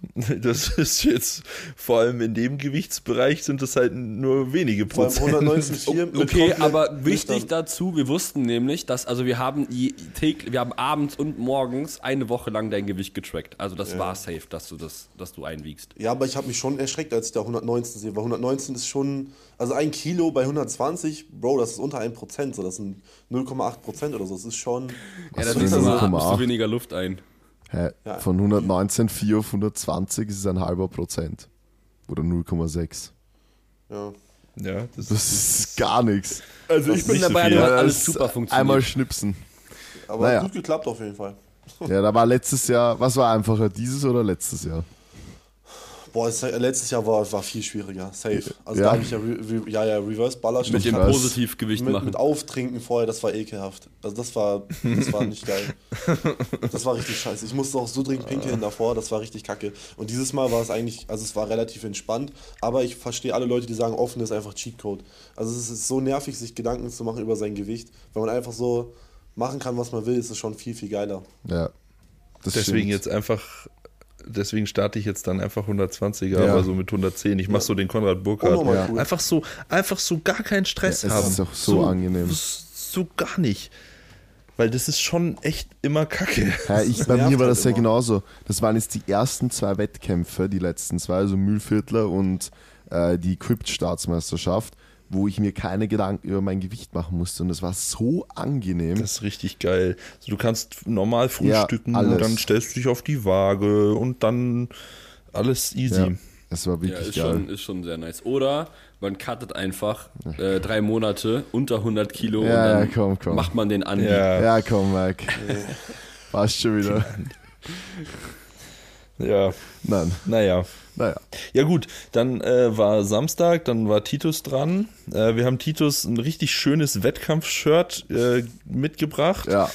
Das ist jetzt, vor allem in dem Gewichtsbereich sind das halt nur wenige Vor allem Prozent. 119,4 mit Okay, komplett aber wichtig nüchtern. dazu, wir wussten nämlich, dass, also wir haben täglich, wir haben abends und morgens eine Woche lang dein Gewicht getrackt. Also das war safe, dass du das, dass du einwiegst. Ja, aber ich habe mich schon erschreckt, als ich da 119 sehe, weil 119 ist schon, also ein Kilo bei 120, Bro, das ist unter 1%, so, das sind 0,8% oder so, das ist schon... Ja, da nimmst du, mal, 0,8. atmest du weniger Luft ein. Hä, Ja. von 119,4 auf 120 ist es ein halber Prozent. Oder 0,6. Ja. Ja, das, Das ist gar nichts. Also ich bin dabei, hat Ja, alles super ist funktioniert. Einmal schnipsen. Aber Naja. hat gut geklappt auf jeden Fall. Ja, da war letztes Jahr, was war einfacher, dieses oder letztes Jahr? Boah, äh, letztes Jahr war, war viel schwieriger, safe. Also Ja. da habe ich ja, re, re, ja, ja Reverse Baller mit dem Was? Positivgewicht mit, machen. mit Auftrinken vorher, das war ekelhaft. Also das war, das war nicht geil. Das war richtig scheiße. Ich musste auch so dringend pinkeln davor, das war richtig kacke. Und dieses Mal war es eigentlich, also es war relativ entspannt, aber ich verstehe alle Leute, die sagen, offen ist einfach Cheatcode. Also es ist so nervig, sich Gedanken zu machen über sein Gewicht. Wenn man einfach so machen kann, was man will, ist es schon viel, viel geiler. Ja. Das deswegen stimmt. jetzt einfach, deswegen starte ich jetzt dann einfach 120er, Ja. aber so mit 110. Ich mach so den Konrad Burkhardt. Unnormal Ja. Einfach so, einfach so gar keinen Stress Ja, es haben. ist auch so angenehm. So gar nicht. Weil das ist schon echt immer Kacke. Ja, ich, bei mir war halt das ja immer. genauso. Das waren jetzt die ersten zwei Wettkämpfe, die letzten zwei, also Mühlviertler und äh, die Crypt-Staatsmeisterschaft, wo ich mir keine Gedanken über mein Gewicht machen musste. Und das war so angenehm. Das ist richtig geil. Also du kannst normal frühstücken alles. und dann stellst du dich auf die Waage und dann alles easy. ja, das war Ja, wirklich ist geil. schon, ist schon sehr nice. Oder man cuttet einfach äh, drei Monate unter 100 Kilo Ja, und dann ja, komm, komm. macht man den. Ja. Ja, komm, Mike. Passt schon wieder. Ja, Nein, naja. Naja. Ja gut, dann äh, war Samstag, dann war Titus dran. Äh, wir haben Titus ein richtig schönes Wettkampf-Shirt äh, mitgebracht. Ja,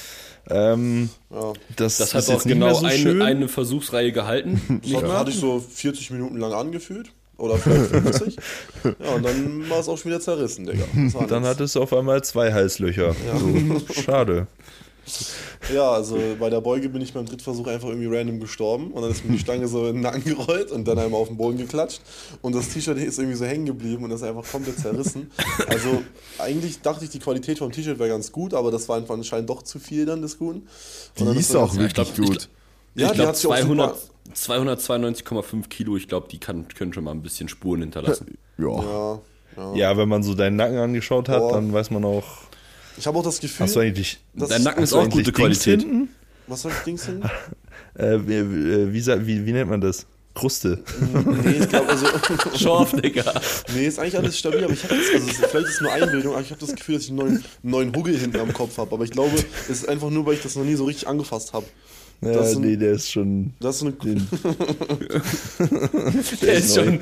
Ähm, Ja. das, Das ist hat auch genau so eine, schön. eine Versuchsreihe gehalten. Das hat, hatte ich so 40 Minuten lang angefühlt. Oder vielleicht 50. ja, und dann war es auch schon wieder zerrissen, Digga. Dann hattest du auf einmal zwei Halslöcher. So, schade. Ja, also bei der Beuge bin ich beim Drittversuch einfach irgendwie random gestorben und dann ist mir die Stange so in den Nacken gerollt und dann einmal auf den Boden geklatscht und das T-Shirt ist irgendwie so hängen geblieben und ist einfach komplett zerrissen. Also eigentlich dachte ich, die Qualität vom T-Shirt wäre ganz gut, aber das war einfach anscheinend doch zu viel dann des Guten. Und Die dann ist auch wirklich ich glaub- gut. Ja, ich die glaube hat sich auch 200, super- 292,5 Kilo, ich glaube, die kann, können schon mal ein bisschen Spuren hinterlassen. Ja. Ja, ja. Ja, wenn man so deinen Nacken angeschaut hat, Boah. dann weiß man auch. Ich habe auch das Gefühl, Hast du eigentlich. Dein Nacken ist auch gute Dings Qualität. hinten? was soll ich Dings hin? Äh, wie, äh, wie, sa- wie, wie nennt man das? Kruste. Nee, ich glaube, also. Schorf, Digga. Nee, ist eigentlich alles stabil, aber ich habe also vielleicht ist es nur Einbildung, aber ich habe das Gefühl, dass ich einen neuen, neuen Huggel hinten am Kopf habe. Aber ich glaube, es ist einfach nur, weil ich das noch nie so richtig angefasst habe. Ja, Das nee, der ist schon. Das ist eine. Den, Der ist schon.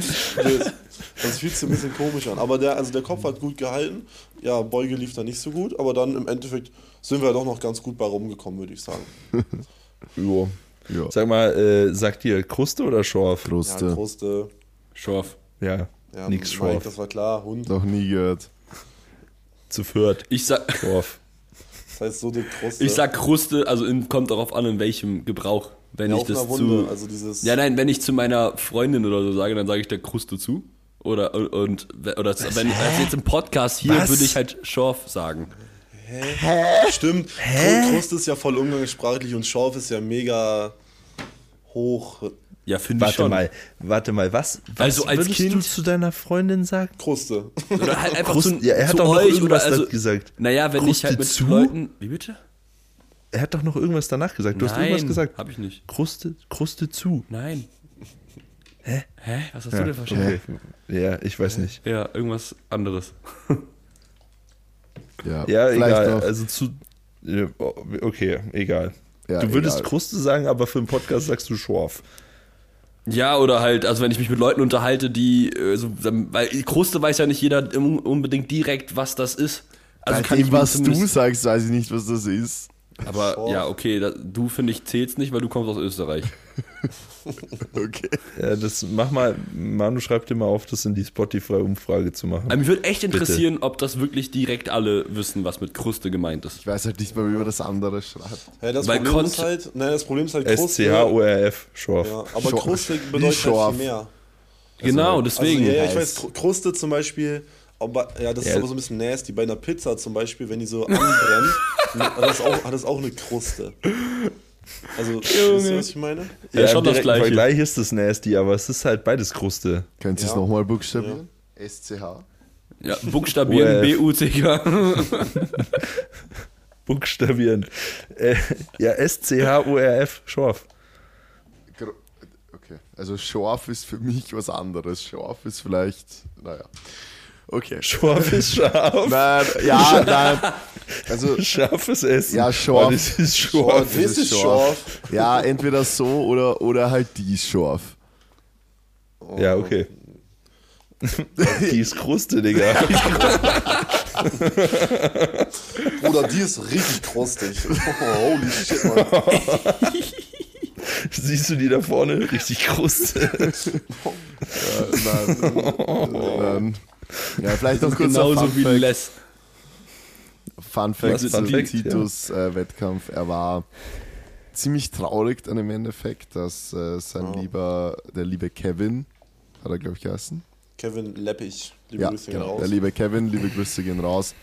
Das fühlt sich ein bisschen komisch an. Aber der, also der Kopf hat gut gehalten. Ja, Beuge lief da nicht so gut, aber dann im Endeffekt sind wir doch noch ganz gut bei rumgekommen, würde ich sagen. jo. Ja. Sag mal, äh, sagt ihr Kruste oder Schorf? Ja, Kruste. Kruste. Schorf. Ja, Ja, nix Mike, Schorf. Das war klar, Hund. Noch nie gehört. Zu viert. Ich sag, Schorf. Heißt so dick Kruste. ich sag Kruste, also in, kommt darauf an, in welchem Gebrauch. Wenn ja, ich auf das Wunde. zu. Also dieses. Ja, nein, wenn ich zu meiner Freundin oder so sage, dann sage ich der Kruste zu. Oder, und, oder wenn also jetzt im Podcast hier Was? würde ich halt Schorf sagen. Stimmt. Hä? Kruste ist ja voll umgangssprachlich und Schorf ist ja mega hoch. Ja, finde ich Warte schon. mal, warte mal, was, was Also als würdest Kind- du zu deiner Freundin sagen? Kruste. Oder halt einfach Kruste, zu, ja, er hat doch noch euch oder irgendwas also, gesagt. Naja, wenn ich Kruste halt mit zu? Leuten. Wie bitte? Er hat doch noch irgendwas danach gesagt. Du hast Nein, irgendwas gesagt. Hab ich nicht. Kruste, Kruste zu. Nein. Hä? Hä? Was hast du denn verstanden? okay. Ja, ich weiß nicht. Ja, irgendwas anderes. Ja, Ja, vielleicht egal. noch. Also zu. ja, Okay, egal. Ja, du würdest egal. Kruste sagen, aber für den Podcast sagst du Schorf. Ja, oder halt, also wenn ich mich mit Leuten unterhalte, die, so, dann- weil Kruste weiß ja nicht jeder unbedingt direkt, was das ist. Also Bei kann dem, ich was du sagst, weiß ich nicht, was das ist. Aber Schorf. ja, okay, da, du finde ich zählst nicht, weil du kommst aus Österreich. Okay. Ja, das mach mal, Manu schreibt dir mal auf, das in die Spotify-Umfrage zu machen. Aber mich würde echt interessieren, ob das wirklich direkt alle wissen, was mit Kruste gemeint ist. Ich weiß halt nicht mal, wie man das andere schreibt. Ja, das Weil Problem ist halt, nein, das Problem ist halt Kruste. S-C-H-O-R-F, Schorf. Ja, aber Schor- Kruste bedeutet halt Schorf. viel mehr. Genau, deswegen. Also, ja, ja, ich weiß, Kr- Kruste zum Beispiel, aber, ja, das ist Ja. aber so ein bisschen nasty. Bei einer Pizza zum Beispiel, wenn die so anbrennt, hat, das auch, hat das auch eine Kruste. Also, wisst ihr, was ich meine? Ja, schon das Gleiche. Vergleich ist das nasty, aber es ist halt beides Kruste. Können Sie es Ja. nochmal buchstabieren? SCH. Ja, buchstabieren. B-U-C-K. Buchstabieren. Äh, ja, S-C-H-O-R-F, Schorf. Okay, also Schorf ist für mich was anderes. Schorf ist vielleicht, naja. Okay. Schorf ist scharf. Nein, ja, nein. Also, Scharfes Essen. Ja, Schorf. Oh, das ist Oh, Schorf. das ist Schorf. ja, entweder so oder, oder halt die ist Schorf. Ja, okay. Die ist Kruste, Digga. Bruder, die ist richtig krustig. Oh, holy shit, Mann. Siehst du die da vorne? Richtig Kruste. Äh, nein, nein. Ja, vielleicht noch kurz Genauso Fun wie Fact. Les. Fun Fact zu Fun Fact, Titus äh, Wettkampf. Er war ziemlich traurig dann im Endeffekt, dass äh, sein Oh. lieber, der liebe Kevin, hat er glaube ich geheißen? Kevin Leppich. Liebe Ja, Grüße gehen genau. raus. Der liebe Kevin, liebe Grüße gehen raus.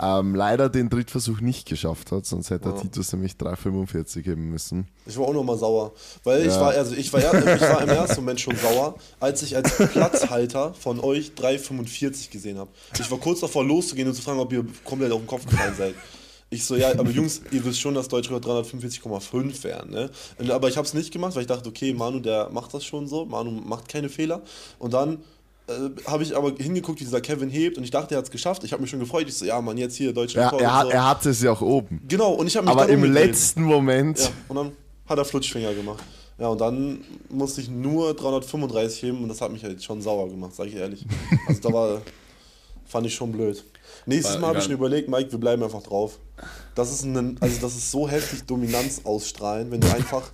Ähm, leider den Drittversuch nicht geschafft hat, sonst hätte der Ja. Titus nämlich 3,45 geben müssen. Ich war auch nochmal sauer. Weil ich Ja. war, also ich war, ich war im ersten Moment schon sauer, als ich als Platzhalter von euch 3,45 gesehen habe. Ich war kurz davor loszugehen und zu fragen, ob ihr komplett auf den Kopf gefallen seid. Ich so, ja, aber Jungs, ihr wisst schon, dass Deutschrekord 345,5 wären, ne? Aber ich habe es nicht gemacht, weil ich dachte, okay, Manu, der macht das schon so. Manu macht keine Fehler. Und dann äh, habe ich aber hingeguckt, wie dieser Kevin hebt und ich dachte, er hat es geschafft. Ich habe mich schon gefreut. Ich so, ja, Mann, jetzt hier deutscher Ja, er, so. er hatte es ja auch oben. Genau, und ich habe mich Aber im umgedreht. letzten Moment, Ja, und dann hat er Flutschfinger gemacht. Ja, und dann musste ich nur 335 heben und das hat mich halt schon sauer gemacht, sag ich ehrlich. Also da war, fand ich schon blöd. Nächstes Mal habe ich mir überlegt, Mike, wir bleiben einfach drauf. Das ist ein, also das ist so heftig Dominanz ausstrahlen, wenn du einfach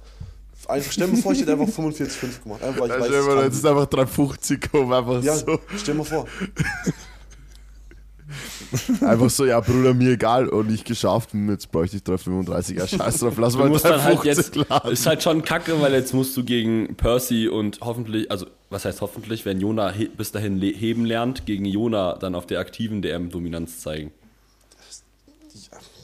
Einfach, stell dir mal vor, ich hätte einfach 45,5 gemacht. Einfach, ich Ja, weiß, stell ich kann jetzt ist einfach 350 gekommen, einfach ja, so. stell dir mal vor. Einfach so, ja, Bruder, mir egal. Und nicht geschafft, jetzt bräuchte ich 335. Ja, scheiß drauf, lass Du mal musst dann halt 350 jetzt, laden. ist halt schon kacke, weil jetzt musst du gegen Percy und hoffentlich, also was heißt hoffentlich, wenn Jona he bis dahin heben lernt, gegen Jona dann auf der aktiven DM Dominanz zeigen.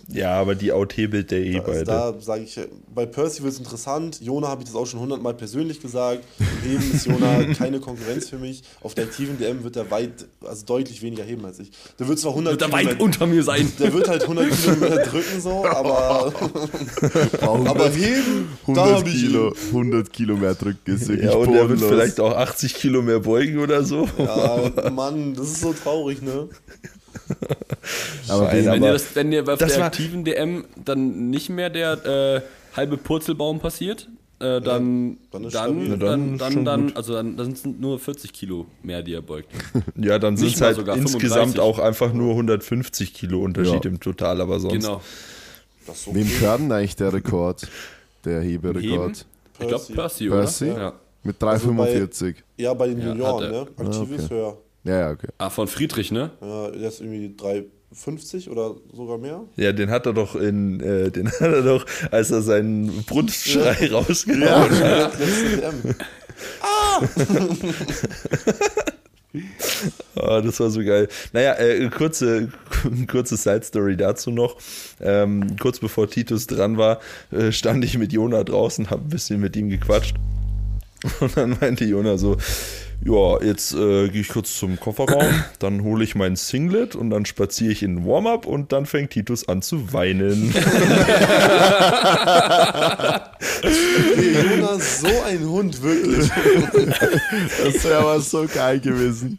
Ja, aber die authebelt der eh Also beide. da sage ich, bei Percy wird es interessant. Jona habe ich das auch schon hundertmal persönlich gesagt. Im Heben ist Jona keine Konkurrenz für mich. Auf der aktiven DM wird er weit, also deutlich weniger heben als ich. Der wird zwar 100 Wird er weit Kilometer- unter mir sein. Der wird halt 100 Kilometer drücken so, aber, aber heben, da 100 habe ich Kilo, ihn. 100 Kilo mehr drücken ist wirklich ja, und er wird bodenlos. vielleicht auch 80 Kilo mehr beugen oder so. Ja, Mann, das ist so traurig, ne? Aber wen- Wenn aber dir das, wenn dir auf das der aktiven DM dann nicht mehr der äh, halbe Purzelbaum passiert, äh, dann, dann ist dann, dann, Ja, dann, dann dann, also dann, dann sind es nur 40 Kilo mehr, die er beugt. Ja, dann sind es halt sogar insgesamt 35. auch einfach nur 150 Kilo Unterschied Ja. im Total, aber sonst. Genau. So Wem gehört denn eigentlich der Rekord? Der? Heberekord? Ich glaube Percy. Percy, Percy? oder? Ja. Mit Also bei- 345. Ja, bei den Ja, Junioren, ne? Aktiv Ah, ist okay. höher. Ja, ja, okay. Ah, von Friedrich, ne? Ja, der ist irgendwie 350 oder sogar mehr. Ja, den hat er doch in, äh, den hat er doch, als er seinen Brunstschrei rausgehauen hat. Letzte DM. Ah, das war so geil. Naja, äh, kurze, kurze Side-Story dazu noch. Ähm, kurz bevor Titus dran war, äh, stand ich mit Jona draußen, hab ein bisschen mit ihm gequatscht. Und dann meinte Jona so, ja, jetzt äh, gehe ich kurz zum Kofferraum, dann hole ich mein Singlet und dann spaziere ich in den Warm-up und dann fängt Titus an zu weinen. Jonas, so ein Hund, wirklich. Das wäre aber so geil gewesen.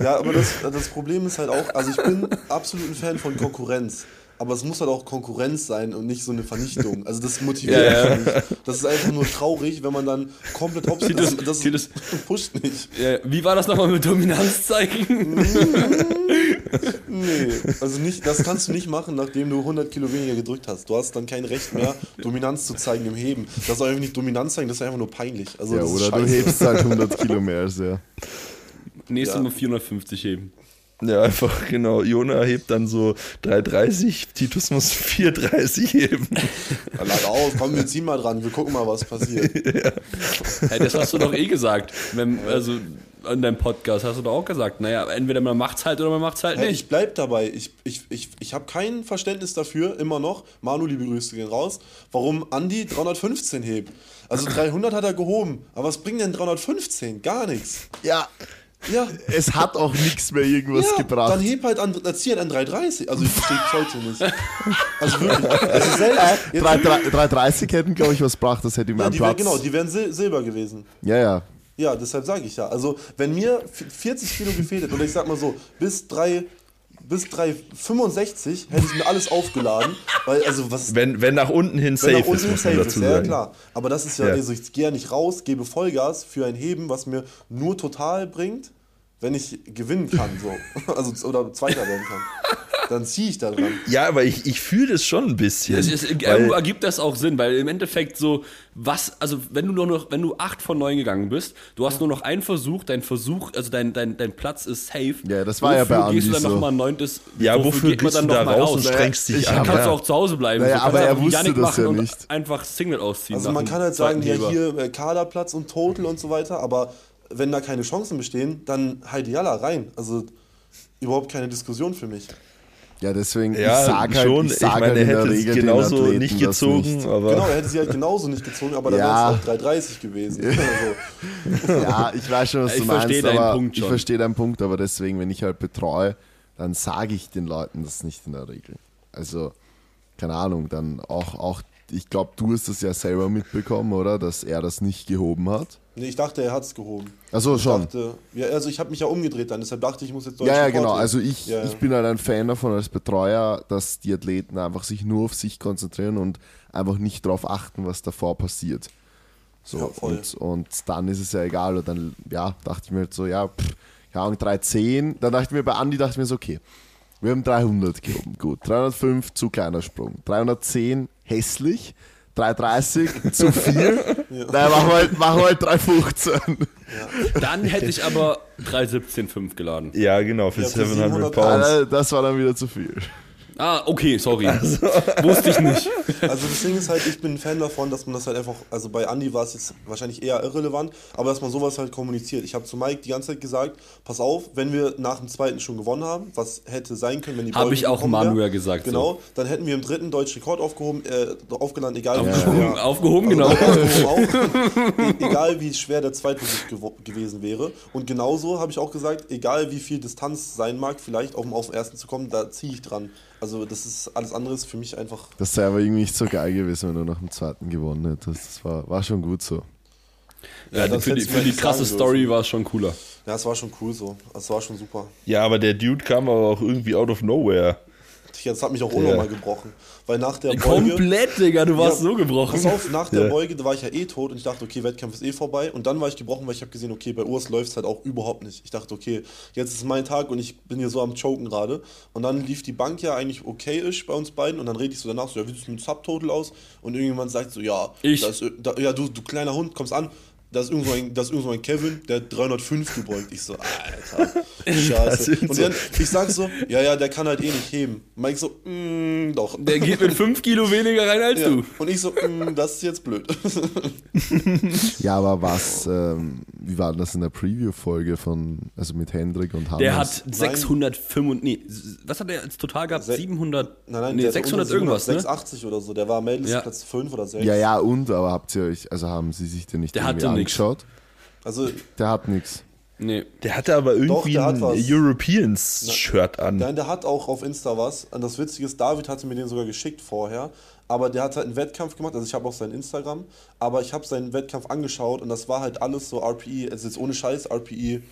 Ja, aber das, das Problem ist halt auch, also ich bin absolut ein Fan von Konkurrenz. Aber es muss halt auch Konkurrenz sein und nicht so eine Vernichtung. Also das motiviert Ja, ja. mich nicht. Das ist einfach nur traurig, wenn man dann komplett Titus- das, das Titus- pusht nicht. Ja, wie war das nochmal mit Dominanz zeigen? Nee, also nicht, das kannst du nicht machen, nachdem du 100 Kilo weniger gedrückt hast. Du hast dann kein Recht mehr, Dominanz zu zeigen im Heben. Das soll einfach nicht Dominanz zeigen, das ist einfach nur peinlich. Also Ja, das ist oder du hebst halt 100 Kilo mehr als er. Nächstes Ja. Mal 450 heben. Ja, einfach genau. Jona hebt dann so 3,30, Titus muss 4,30 heben. Dann lad auf, komm, wir ziehen mal dran, wir gucken mal, was passiert. Hey, das hast du doch eh gesagt. Wenn, also in deinem Podcast hast du doch auch gesagt, naja, entweder man macht's halt oder man macht's halt Hey, nicht. ich bleib dabei. Ich, ich, ich, ich habe kein Verständnis dafür, immer noch. Manu, liebe Grüße gehen raus. Warum Andi 315 hebt. Also 300 hat er gehoben. Aber was bringt denn 315? Gar nichts. Ja, Ja. es hat auch nichts mehr irgendwas ja, gebracht. Dann heb halt an, dann zieh halt an 330. Also ich verstehe heute nicht. Also wirklich. Also selbst, jetzt, 3, 3, 330 hätten, glaube ich, was gebracht, das hätte ihm ja, einen wär, Platz. genau, die wären Sil Silber gewesen. ja, ja. Ja, deshalb sage ich ja. Also, wenn mir v- 40 Kilo gefehlt hätte, oder ich sag mal so, bis 3, bis 365 hätte ich mir alles aufgeladen, weil, also, was Wenn, wenn nach unten hin safe wenn nach unten ist, muss safe man ist, dazu ja, ja sagen. klar. Aber das ist ja, Ja. also ich gehe ja nicht raus, gebe Vollgas für ein Heben, was mir nur total bringt, wenn ich gewinnen kann, so. Also, oder Zweiter werden kann. Dann ziehe ich da dran. Ja, aber ich, ich fühle das schon ein bisschen. Es, es, irgendwo ergibt das auch Sinn, weil im Endeffekt so, was, also wenn du nur noch, wenn du 8 von 9 gegangen bist, du hast nur noch einen Versuch, dein Versuch, also dein, dein, dein Platz ist safe. Ja, das war ja Wofür bei gehst du Andi dann so. nochmal ein neuntes? ja, wofür geht man du da noch mal raus und strengst dich Ich an? Dann kannst ja. du auch zu Hause bleiben. Naja, Du kannst aber er wusste Yannick das machen ja und nicht. einfach Single ausziehen. Also man kann halt sagen, ja hier äh, Kaderplatz und Total und so weiter, aber wenn da keine Chancen bestehen, dann Heidi Jalla rein. Also überhaupt keine Diskussion für mich. Ja, deswegen, Ja, ich sag halt, schon. ich Ich, sag meine, halt er hätte den genauso Athleten nicht gezogen, nicht. aber Genau, er hätte sie halt genauso nicht gezogen, aber dann Ja. wäre es auch 330 gewesen. Also, Ja, ich weiß schon, was Ich du meinst, verstehe aber Punkt ich schon. verstehe deinen Punkt, aber deswegen, wenn ich halt betreue, dann sage ich den Leuten das nicht in der Regel. Also, keine Ahnung, dann auch, auch ich glaube, du hast das ja selber mitbekommen, oder? Dass er das nicht gehoben hat. Nee, ich dachte, er hat es gehoben. Achso, schon. dachte, ja, also ich habe mich ja umgedreht dann, deshalb dachte ich, ich muss jetzt deutschen Ja, ja, genau. heben. Also ich, Ja, ja. ich bin halt ein Fan davon als Betreuer, dass die Athleten einfach sich nur auf sich konzentrieren und einfach nicht darauf achten, was davor passiert. So, Ja, und, und dann ist es ja egal. Und dann, ja, dachte ich mir halt so, ja, pff, keine Ahnung, 310. Dann dachte ich mir, bei Andi dachte ich mir so, okay, wir haben 300 gehoben, gut. 305, zu kleiner Sprung. 310, hässlich. 3,30 zu viel. Naja, machen wir halt, machen wir halt 3,15. Dann hätte ich aber 317,5 geladen. Ja, genau, für Ja, für 700 700 Pounds. Ah, Das war dann wieder zu viel. Ah, okay, sorry. Wusste ich nicht. Also das Ding ist halt, ich bin ein Fan davon, dass man das halt einfach, also bei Andy war es jetzt wahrscheinlich eher irrelevant, aber dass man sowas halt kommuniziert. Ich habe zu Mike die ganze Zeit gesagt, pass auf, wenn wir nach dem zweiten schon gewonnen haben, was hätte sein können, wenn die Hab Beuge ich auch Manuel gesagt, so. Genau, dann hätten wir im dritten deutschen Rekord aufgehoben, äh, aufgeladen, egal wie Aufgehoben, schwer. aufgehoben genau. Aufgehoben auch. E- egal wie schwer der Zweitversuch gewo- gewesen wäre. Und genauso habe ich auch gesagt, egal wie viel Distanz sein mag, vielleicht auch um auf den ersten zu kommen, da ziehe ich dran. Also das ist alles andere ist für mich einfach Das sei aber irgendwie nicht so geil gewesen, wenn du nach dem zweiten gewonnen hättest. Das war, war schon gut so. Ja, Ja, das für die, für die krasse Story war es schon cooler. Ja, es war schon cool so. Es war schon super. Ja, aber der Dude kam aber auch irgendwie out of nowhere. Das hat mich auch Ja. unnormal gebrochen. Weil nach der Beuge. Komplett, Digga, du warst Ja, so gebrochen. Pass auf, nach der Ja. Beuge, da war ich ja eh tot und ich dachte, okay, Wettkampf ist eh vorbei. Und dann war ich gebrochen, weil ich habe gesehen, okay, bei Urs läuft es halt auch überhaupt nicht. Ich dachte, okay, jetzt ist mein Tag und ich bin hier so am Choken gerade. Und dann lief die Bank ja eigentlich okay-ish bei uns beiden. Und dann rede ich so danach so, ja, wie sieht es mit Subtotal aus? Und irgendjemand sagt so, ja, Ich. Das, da, ja du, du kleiner Hund, kommst an. Da ist, irgend so ein, da ist irgend so ein Kevin, der hat 305 gebeugt. Ich so, Alter, scheiße. Und so- dann, ich sag so, ja, ja, der kann halt eh nicht heben. Mike so, mm, doch. Der geht mit 5 Kilo weniger rein als Ja. du. Und ich so, mm, das ist jetzt blöd. Ja, aber was, ähm, wie war denn das in der Preview-Folge von, also mit Hendrik und Hannes? Der hat 605, nee, was hat er als total gehabt? Se- 700, Nein, nein, nee, der hat 600 unter irgendwas, ne? 680 oder so. Der war Mädels Ja. Platz 5 oder 6. Ja, ja, und, aber habt ihr euch, also haben sie sich den nicht Der irgendwie hatte. Angeschaut? Also, Der hat nichts. Nee. Der hatte aber irgendwie der hat ein. Europeans-Shirt an. nein, der hat auch auf Insta was. Und das Witzige ist, David hatte mir den sogar geschickt vorher. Aber der hat halt einen Wettkampf gemacht. Also, ich habe auch sein Instagram. Aber ich habe seinen Wettkampf angeschaut und das war halt alles so RPI. Also, jetzt ohne Scheiß, RPI,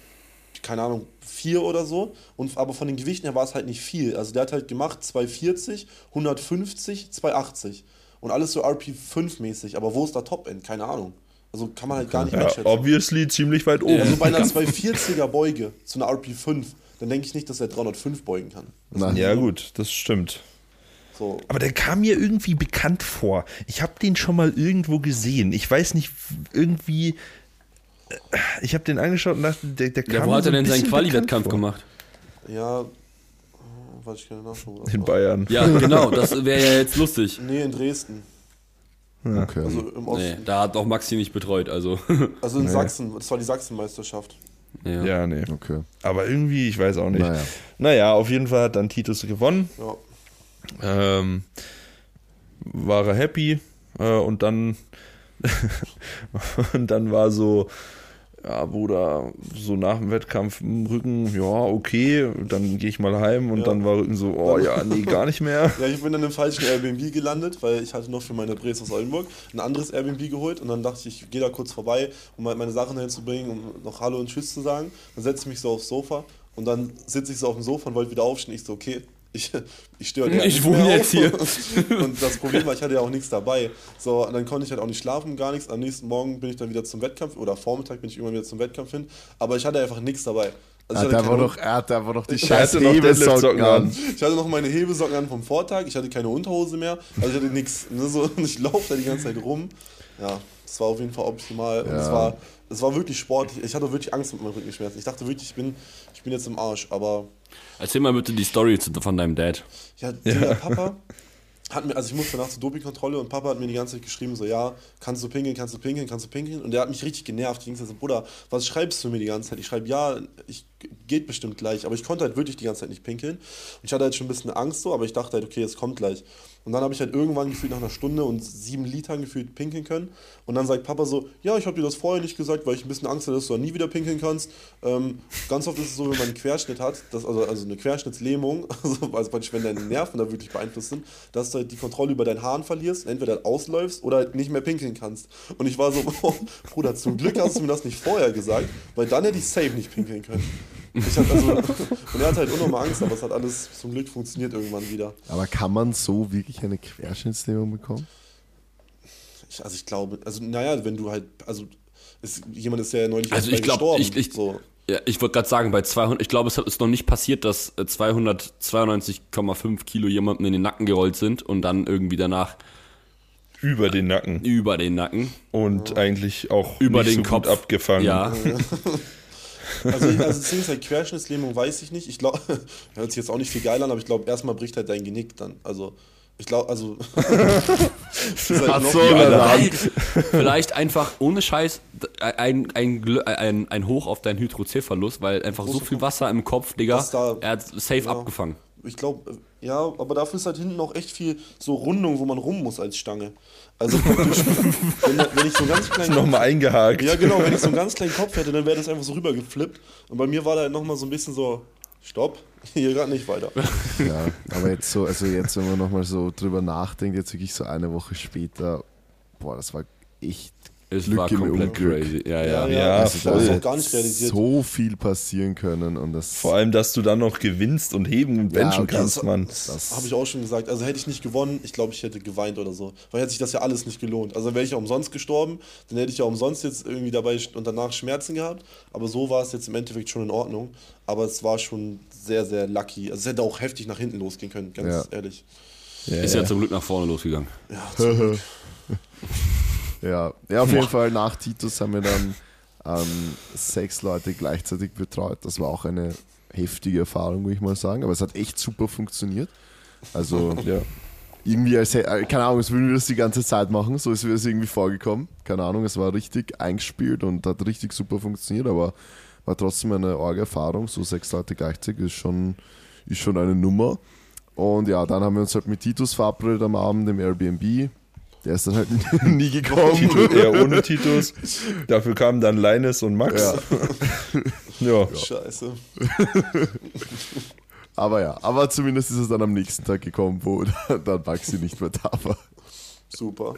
keine Ahnung, 4 oder so. Und, aber von den Gewichten her war es halt nicht viel. Also, der hat halt gemacht 240, 150, 280. Und alles so RP 5 mäßig. Aber wo ist da Top-End? Keine Ahnung. Also, kann man halt gar nicht Ja, einschätzen. obviously ziemlich weit oben. Also bei einer 240er Beuge zu einer RP5, dann denke ich nicht, dass er 305 beugen kann. Nein. Ja, gut, das stimmt. So. Aber der kam mir irgendwie bekannt vor. Ich habe den schon mal irgendwo gesehen. Ich weiß nicht, irgendwie. äh, Ich habe den angeschaut und dachte, der, der kam Ja, wo hat so er denn seinen Quali-Wettkampf gemacht? Ja, oh, weiß ich keine Nachschau. vor. In Bayern. Ja, genau, das wäre ja jetzt lustig. Nee, in Dresden. Okay. Also im Osten. Nee, da hat auch Maxi nicht betreut, also. Also in Sachsen. Das war die Sachsenmeisterschaft. ja. Ja, nee. okay. Aber irgendwie, ich weiß auch nicht. Naja. Naja, auf jeden Fall hat dann Titus gewonnen. Ja. Ähm, war er happy. Äh, und dann. und dann war so. Ja, Bruder, so nach dem Wettkampf im Rücken, ja, okay, dann gehe ich mal heim und Ja. dann war Rücken so, oh ja, nee, gar nicht mehr. Ja, ich bin dann im falschen Airbnb gelandet, weil ich hatte noch für meine Drehs aus Oldenburg ein anderes Airbnb geholt und dann dachte ich, ich gehe da kurz vorbei, um halt meine Sachen hinzubringen, um noch Hallo und Tschüss zu sagen. Dann setze ich mich so aufs Sofa und dann sitze ich so auf dem Sofa und wollte wieder aufstehen. Ich so, okay, ich, ich störe dir Ich nicht wohne jetzt auf. Und das Problem war, ich hatte ja auch nichts dabei. So, und dann konnte ich halt auch nicht schlafen, gar nichts. Am nächsten Morgen bin ich dann wieder zum Wettkampf oder Vormittag bin ich irgendwann wieder zum Wettkampf hin. Aber ich hatte einfach nichts dabei. Also Ah, keine war doch, er hat einfach noch die scheiß hatte noch Hebesocken an. an. ich hatte noch meine Hebesocken an vom Vortag, ich hatte keine Unterhose mehr, also ich hatte nichts. Ne, so, und ich laufe da die ganze Zeit rum. Ja, das war auf jeden Fall optimal. Und es Ja. war, es war wirklich sportlich. Ich hatte wirklich Angst mit meinen Rückenschmerzen. Ich dachte wirklich, ich bin, ich bin jetzt im Arsch. Aber Erzähl mal bitte die Story von deinem Dad. ja, der Papa hat mir, also ich musste danach zur Dopingkontrolle und Papa hat mir die ganze Zeit geschrieben, so ja, kannst du pinkeln, kannst du pinkeln, kannst du pinkeln. Und der hat mich richtig genervt. Ich ging so, Bruder, was schreibst du mir die ganze Zeit? Ich schreibe, ja, ich geht bestimmt gleich. Aber ich konnte halt wirklich die ganze Zeit nicht pinkeln. Und ich hatte halt schon ein bisschen Angst so, aber ich dachte halt, okay, es kommt gleich. Und dann habe ich halt irgendwann gefühlt nach einer Stunde und sieben Litern gefühlt pinkeln können. Und dann sagt Papa so, ja, ich habe dir das vorher nicht gesagt, weil ich ein bisschen Angst hatte, dass du dann nie wieder pinkeln kannst. Ähm, ganz oft ist es so, wenn man einen Querschnitt hat, dass, also, also eine Querschnittslähmung, also, also wenn deine Nerven da wirklich beeinflusst sind, dass du halt die Kontrolle über deinen Haaren verlierst, entweder ausläufst oder halt nicht mehr pinkeln kannst. Und ich war so, oh, Bruder, zum Glück hast du mir das nicht vorher gesagt, weil dann hätte ich safe nicht pinkeln können. Ich also, und er hat halt unnormal Angst, aber es hat alles zum Glück funktioniert irgendwann wieder. Aber kann man so wirklich eine Querschnittslähmung bekommen? Ich, also ich glaube, also naja, wenn du halt, also ist, jemand ist ja neulich Also ich bei glaube, gestorben, ich, ich, so. ja, ich wollte gerade sagen, bei 200, ich glaube, es ist noch nicht passiert, dass äh, 292,5 Kilo jemandem in den Nacken gerollt sind und dann irgendwie danach über den Nacken über den Nacken, und eigentlich auch über nicht den so Kopf. gut abgefangen. Ja, Also, also deswegen ist halt Querschnittslähmung, weiß ich nicht. Ich glaube, hört sich jetzt auch nicht viel geil an, aber ich glaube, erstmal bricht halt dein Genick dann. Also, ich glaube, also. halt so, dann. vielleicht einfach ohne Scheiß ein, ein, Glö- ein, ein Hoch auf deinen Hydrocephalus, weil einfach so viel Wasser im Kopf, Digga, da- er hat safe Ja. abgefangen. Ich glaube, ja, aber dafür ist halt hinten auch echt viel so Rundung, wo man rum muss als Stange. Also wenn, wenn ich so einen ganz kleinen Nochmal eingehakt. Ja, genau, wenn ich so einen ganz kleinen Kopf hätte, dann wäre das einfach so rübergeflippt. Und bei mir war da halt nochmal so ein bisschen so, stopp, hier gerade nicht weiter. Ja, aber jetzt so, also jetzt, wenn man nochmal so drüber nachdenkt, jetzt wirklich so eine Woche später, boah, das war echt Es Glück war im komplett Unglück. crazy. Ja, Ja, ja. ja. Ja, Also ich da hab's voll. auch hätte gar nicht realisiert. so viel passieren können und das Vor allem, dass du dann noch gewinnst und heben und benchen okay, kannst, das- Mann. Das habe ich auch schon gesagt. Also hätte ich nicht gewonnen, ich glaube, ich hätte geweint oder so. Weil hätte sich das ja alles nicht gelohnt. Also wäre ich ja umsonst gestorben, dann hätte ich ja umsonst jetzt irgendwie dabei und danach Schmerzen gehabt. Aber so war es jetzt im Endeffekt schon in Ordnung. Aber es war schon sehr, sehr lucky. Also es hätte auch heftig nach hinten losgehen können, ganz Ja. ehrlich. Ja, Ist ja zum Glück nach vorne losgegangen. Ja, zum Glück. Ja, ja auf jeden Fall nach Titus haben wir dann ähm, sechs Leute gleichzeitig betreut. Das war auch eine heftige Erfahrung, würde ich mal sagen. Aber es hat echt super funktioniert. Also ja. irgendwie, als, äh, keine Ahnung, als würden wir das die ganze Zeit machen. So ist mir das irgendwie vorgekommen. Keine Ahnung, es war richtig eingespielt und hat richtig super funktioniert. Aber war trotzdem eine arge Erfahrung. So sechs Leute gleichzeitig ist schon, ist schon eine Nummer. Und ja, dann haben wir uns halt mit Titus verabredet am Abend im Airbnb. Der ist dann halt nie gekommen. Titus, eher ohne Titus. Dafür kamen dann Linus und Max. Ja. Ja. Scheiße. Aber ja, aber zumindest ist es dann am nächsten Tag gekommen, wo dann Maxi nicht mehr da war. Super.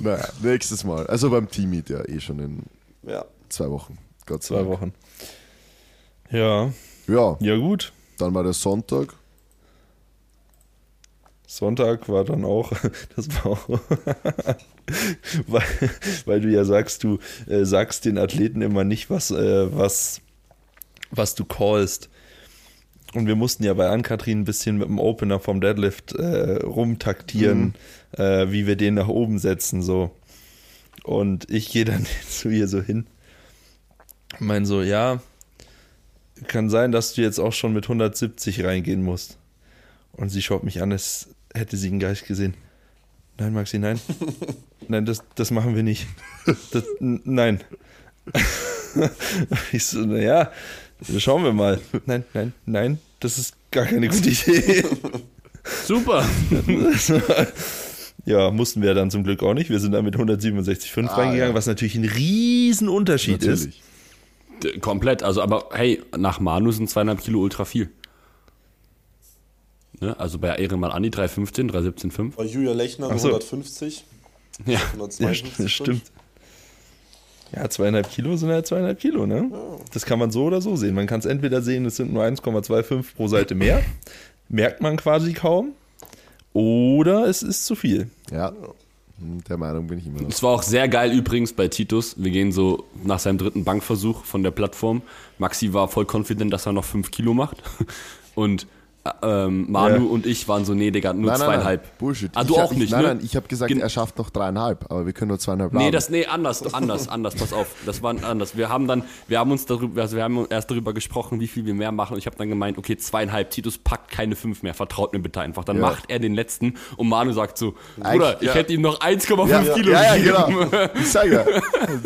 Naja, nächstes Mal. Also beim Team-Meet ja eh schon in Ja. zwei Wochen. Gott sei Zwei Dank. Wochen. Ja, Ja, ja gut. dann war der Sonntag. Sonntag war dann auch, das war auch, weil, weil du ja sagst, du äh, sagst den Athleten immer nicht, was, äh, was, was du callst. Und wir mussten ja bei Ann-Kathrin ein bisschen mit dem Opener vom Deadlift äh, rumtaktieren, äh, wie wir den nach oben setzen, so. Und ich gehe dann zu ihr so hin. und Mein so, ja, kann sein, dass du jetzt auch schon mit 170 reingehen musst. Und sie schaut mich an, als hätte sie einen Geist gesehen. Nein, Maxi, nein. Nein, das, das machen wir nicht. Das, nein. Ich so, naja, schauen wir mal. Nein, nein, nein, das ist gar keine gute Idee. Super. Ja, mussten wir dann zum Glück auch nicht. Wir sind dann mit 167,5 Ah, reingegangen, ja. was natürlich ein Riesenunterschied ist. Natürlich. D- Komplett. Also, aber hey, nach Manu sind zweieinhalb Kilo ultra viel. Ne? Also bei Ehrenmann Andi 315, 317,5. Bei Julia Lechner so. 150. Ja. Ja, 152. st- stimmt. Ja, zweieinhalb Kilo sind halt zweieinhalb Kilo, ne? Das kann man so oder so sehen. Man kann es entweder sehen, es sind nur 1,25 pro Seite mehr. Merkt man quasi kaum. Oder es ist zu viel. Ja, Hm, der Meinung bin ich immer noch. Es war auch sehr geil übrigens bei Titus. Wir gehen so nach seinem dritten Bankversuch von der Plattform. Maxi war voll confident, dass er noch 5 Kilo macht. Und ähm, Manu Ja. und ich waren so, nee, Digga, nur zweieinhalb. Bullshit. Ah, Ich du hab- auch nicht, Nein, ne? nein, ich habe gesagt, Gen- er schafft noch dreieinhalb, aber wir können nur zweieinhalb Nee, haben. das, nee, anders, anders, anders, pass auf. Das war anders. Wir haben dann, wir haben uns darüber, also wir haben erst darüber gesprochen, wie viel wir mehr machen. Und ich habe dann gemeint, okay, zweieinhalb, Titus packt keine fünf mehr, vertraut mir bitte einfach. Dann Ja. macht er den letzten und Manu sagt so, Bruder, ich ja. hätte ihm noch 1,5 ja, Kilo ja, ja, gegeben. genau. Ich sage ja.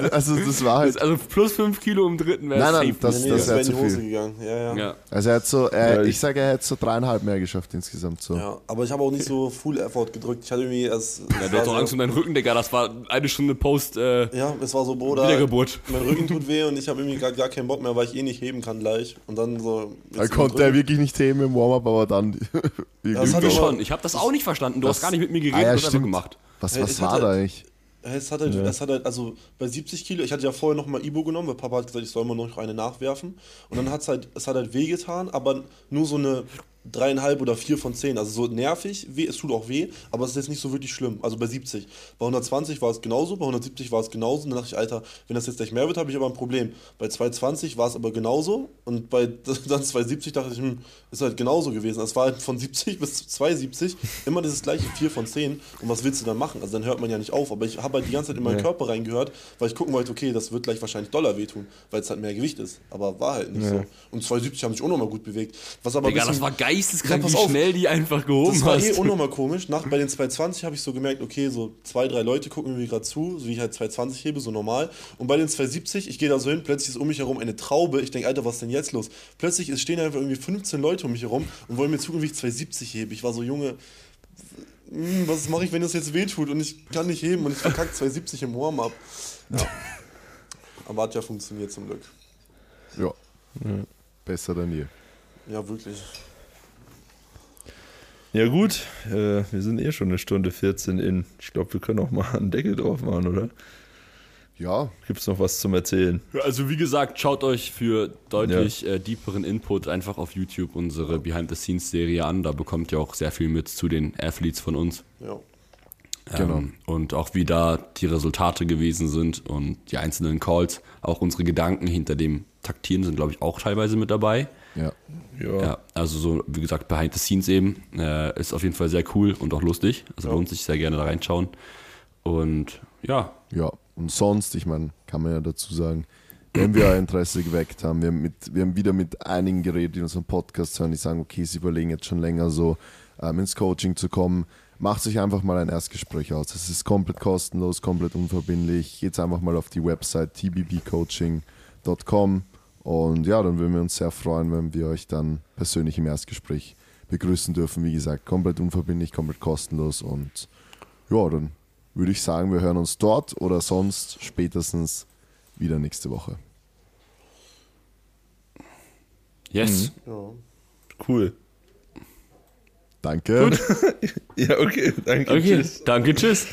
Also das war halt. Also plus 5 Kilo im dritten wäre Nein, nein, safe. das- Nee, nee, das das wär wäre zu viel. gegangen. Ja, ja. ja. Also er hat so, Ja, ich, ich- sage, er hätte so dreieinhalb mehr geschafft insgesamt so. Ja, aber ich habe auch nicht so Full Effort gedrückt. Ich hatte irgendwie erst. Ja, du hast doch Angst um deinen Rücken, Digga. Das war eine Stunde Post äh, Ja, es war so, Bruder. Wiedergeburt. Mein Rücken tut weh und ich habe irgendwie gar, gar keinen Bock mehr, weil ich eh nicht heben kann gleich. Und dann so. Da konnte er wirklich nicht heben im Warm-Up, aber dann. Das hat Du aber- schon. Ich habe das auch nicht verstanden. Du Das- hast gar nicht mit mir Ah, geredet, ja, du hast gemacht. Was, Hey, was war hat da halt- eigentlich? Es hat, halt, Ja. es hat halt, also bei 70 Kilo, ich hatte ja vorher noch mal Ibo genommen, weil Papa hat gesagt, ich soll mal noch eine nachwerfen. Und dann hat es halt, es hat halt wehgetan, aber nur so eine dreieinhalb oder vier von zehn. Also so nervig, weh, es tut auch weh, aber es ist jetzt nicht so wirklich schlimm. Also bei 70. Bei 120 war es genauso, bei 170 war es genauso. Und dann dachte ich, Alter, wenn das jetzt gleich mehr wird, habe ich aber ein Problem. Bei 220 war es aber genauso und bei dann 270 dachte ich, hm, ist halt genauso gewesen. Es war halt von 70 bis 270 immer dieses gleiche 4 von 10. Und was willst du dann machen? Also dann hört man ja nicht auf. Aber ich habe halt die ganze Zeit in meinen Nee. Körper reingehört, weil ich gucken wollte, okay, das wird gleich wahrscheinlich doller wehtun, weil es halt mehr Gewicht ist. Aber war halt nicht Ja. so. Und 270 haben sich auch nochmal gut bewegt. Was aber Digga, das war geisteskrank, Ja, wie schnell die einfach gehoben das war hast. eh unnormal komisch. Nach, bei den 220 habe ich so gemerkt, okay, so zwei, drei Leute gucken mir gerade zu, so wie ich halt 220 hebe, so normal. Und bei den 270, ich gehe da so hin, plötzlich ist um mich herum eine Traube. Ich denke, Alter, was ist denn jetzt los? Plötzlich ist, stehen einfach irgendwie 15 Leute um mich herum und wollen mir zugucken, wie ich 270 hebe. Ich war so, Junge, hm, was mache ich, wenn das jetzt wehtut und ich kann nicht heben und ich verkacke 270 im Warm-up. Ja. Aber hat ja funktioniert zum Glück. Ja. Besser denn je. Ja, wirklich. Ja gut, äh, wir sind eh schon eine Stunde 14 in. Ich glaube, wir können auch mal einen Deckel drauf machen, oder? Ja, Gibt es noch was zum Erzählen? Also wie gesagt, schaut euch für deutlich äh, deeperen Input einfach auf YouTube unsere Behind-the-Scenes-Serie an. Da bekommt ihr auch sehr viel mit zu den Athletes von uns. Ja. Genau. Ähm, und auch wie da die Resultate gewesen sind und die einzelnen Calls. Auch unsere Gedanken hinter dem Taktieren sind, glaube ich, auch teilweise mit dabei. Ja. Ja. Ja, also so, wie gesagt, Behind the Scenes eben. Äh, ist auf jeden Fall sehr cool und auch lustig. Also lohnt sich sehr gerne da reinschauen. Und ja, Ja, und sonst, ich meine, kann man ja dazu sagen, wenn wir euer Interesse geweckt haben, wir haben, mit, wir haben wieder mit einigen geredet, die unseren Podcast hören, die sagen, okay, sie überlegen jetzt schon länger so ähm, ins Coaching zu kommen, macht sich einfach mal ein Erstgespräch aus. Es ist komplett kostenlos, komplett unverbindlich. Geht einfach mal auf die Website tbbcoaching.com und ja, dann würden wir uns sehr freuen, wenn wir euch dann persönlich im Erstgespräch begrüßen dürfen. Wie gesagt, komplett unverbindlich, komplett kostenlos und ja, dann würde ich sagen, wir hören uns dort oder sonst spätestens wieder nächste Woche. yes. ja. Cool. Danke. Ja, okay. Danke. Okay, Tschüss. danke, tschüss.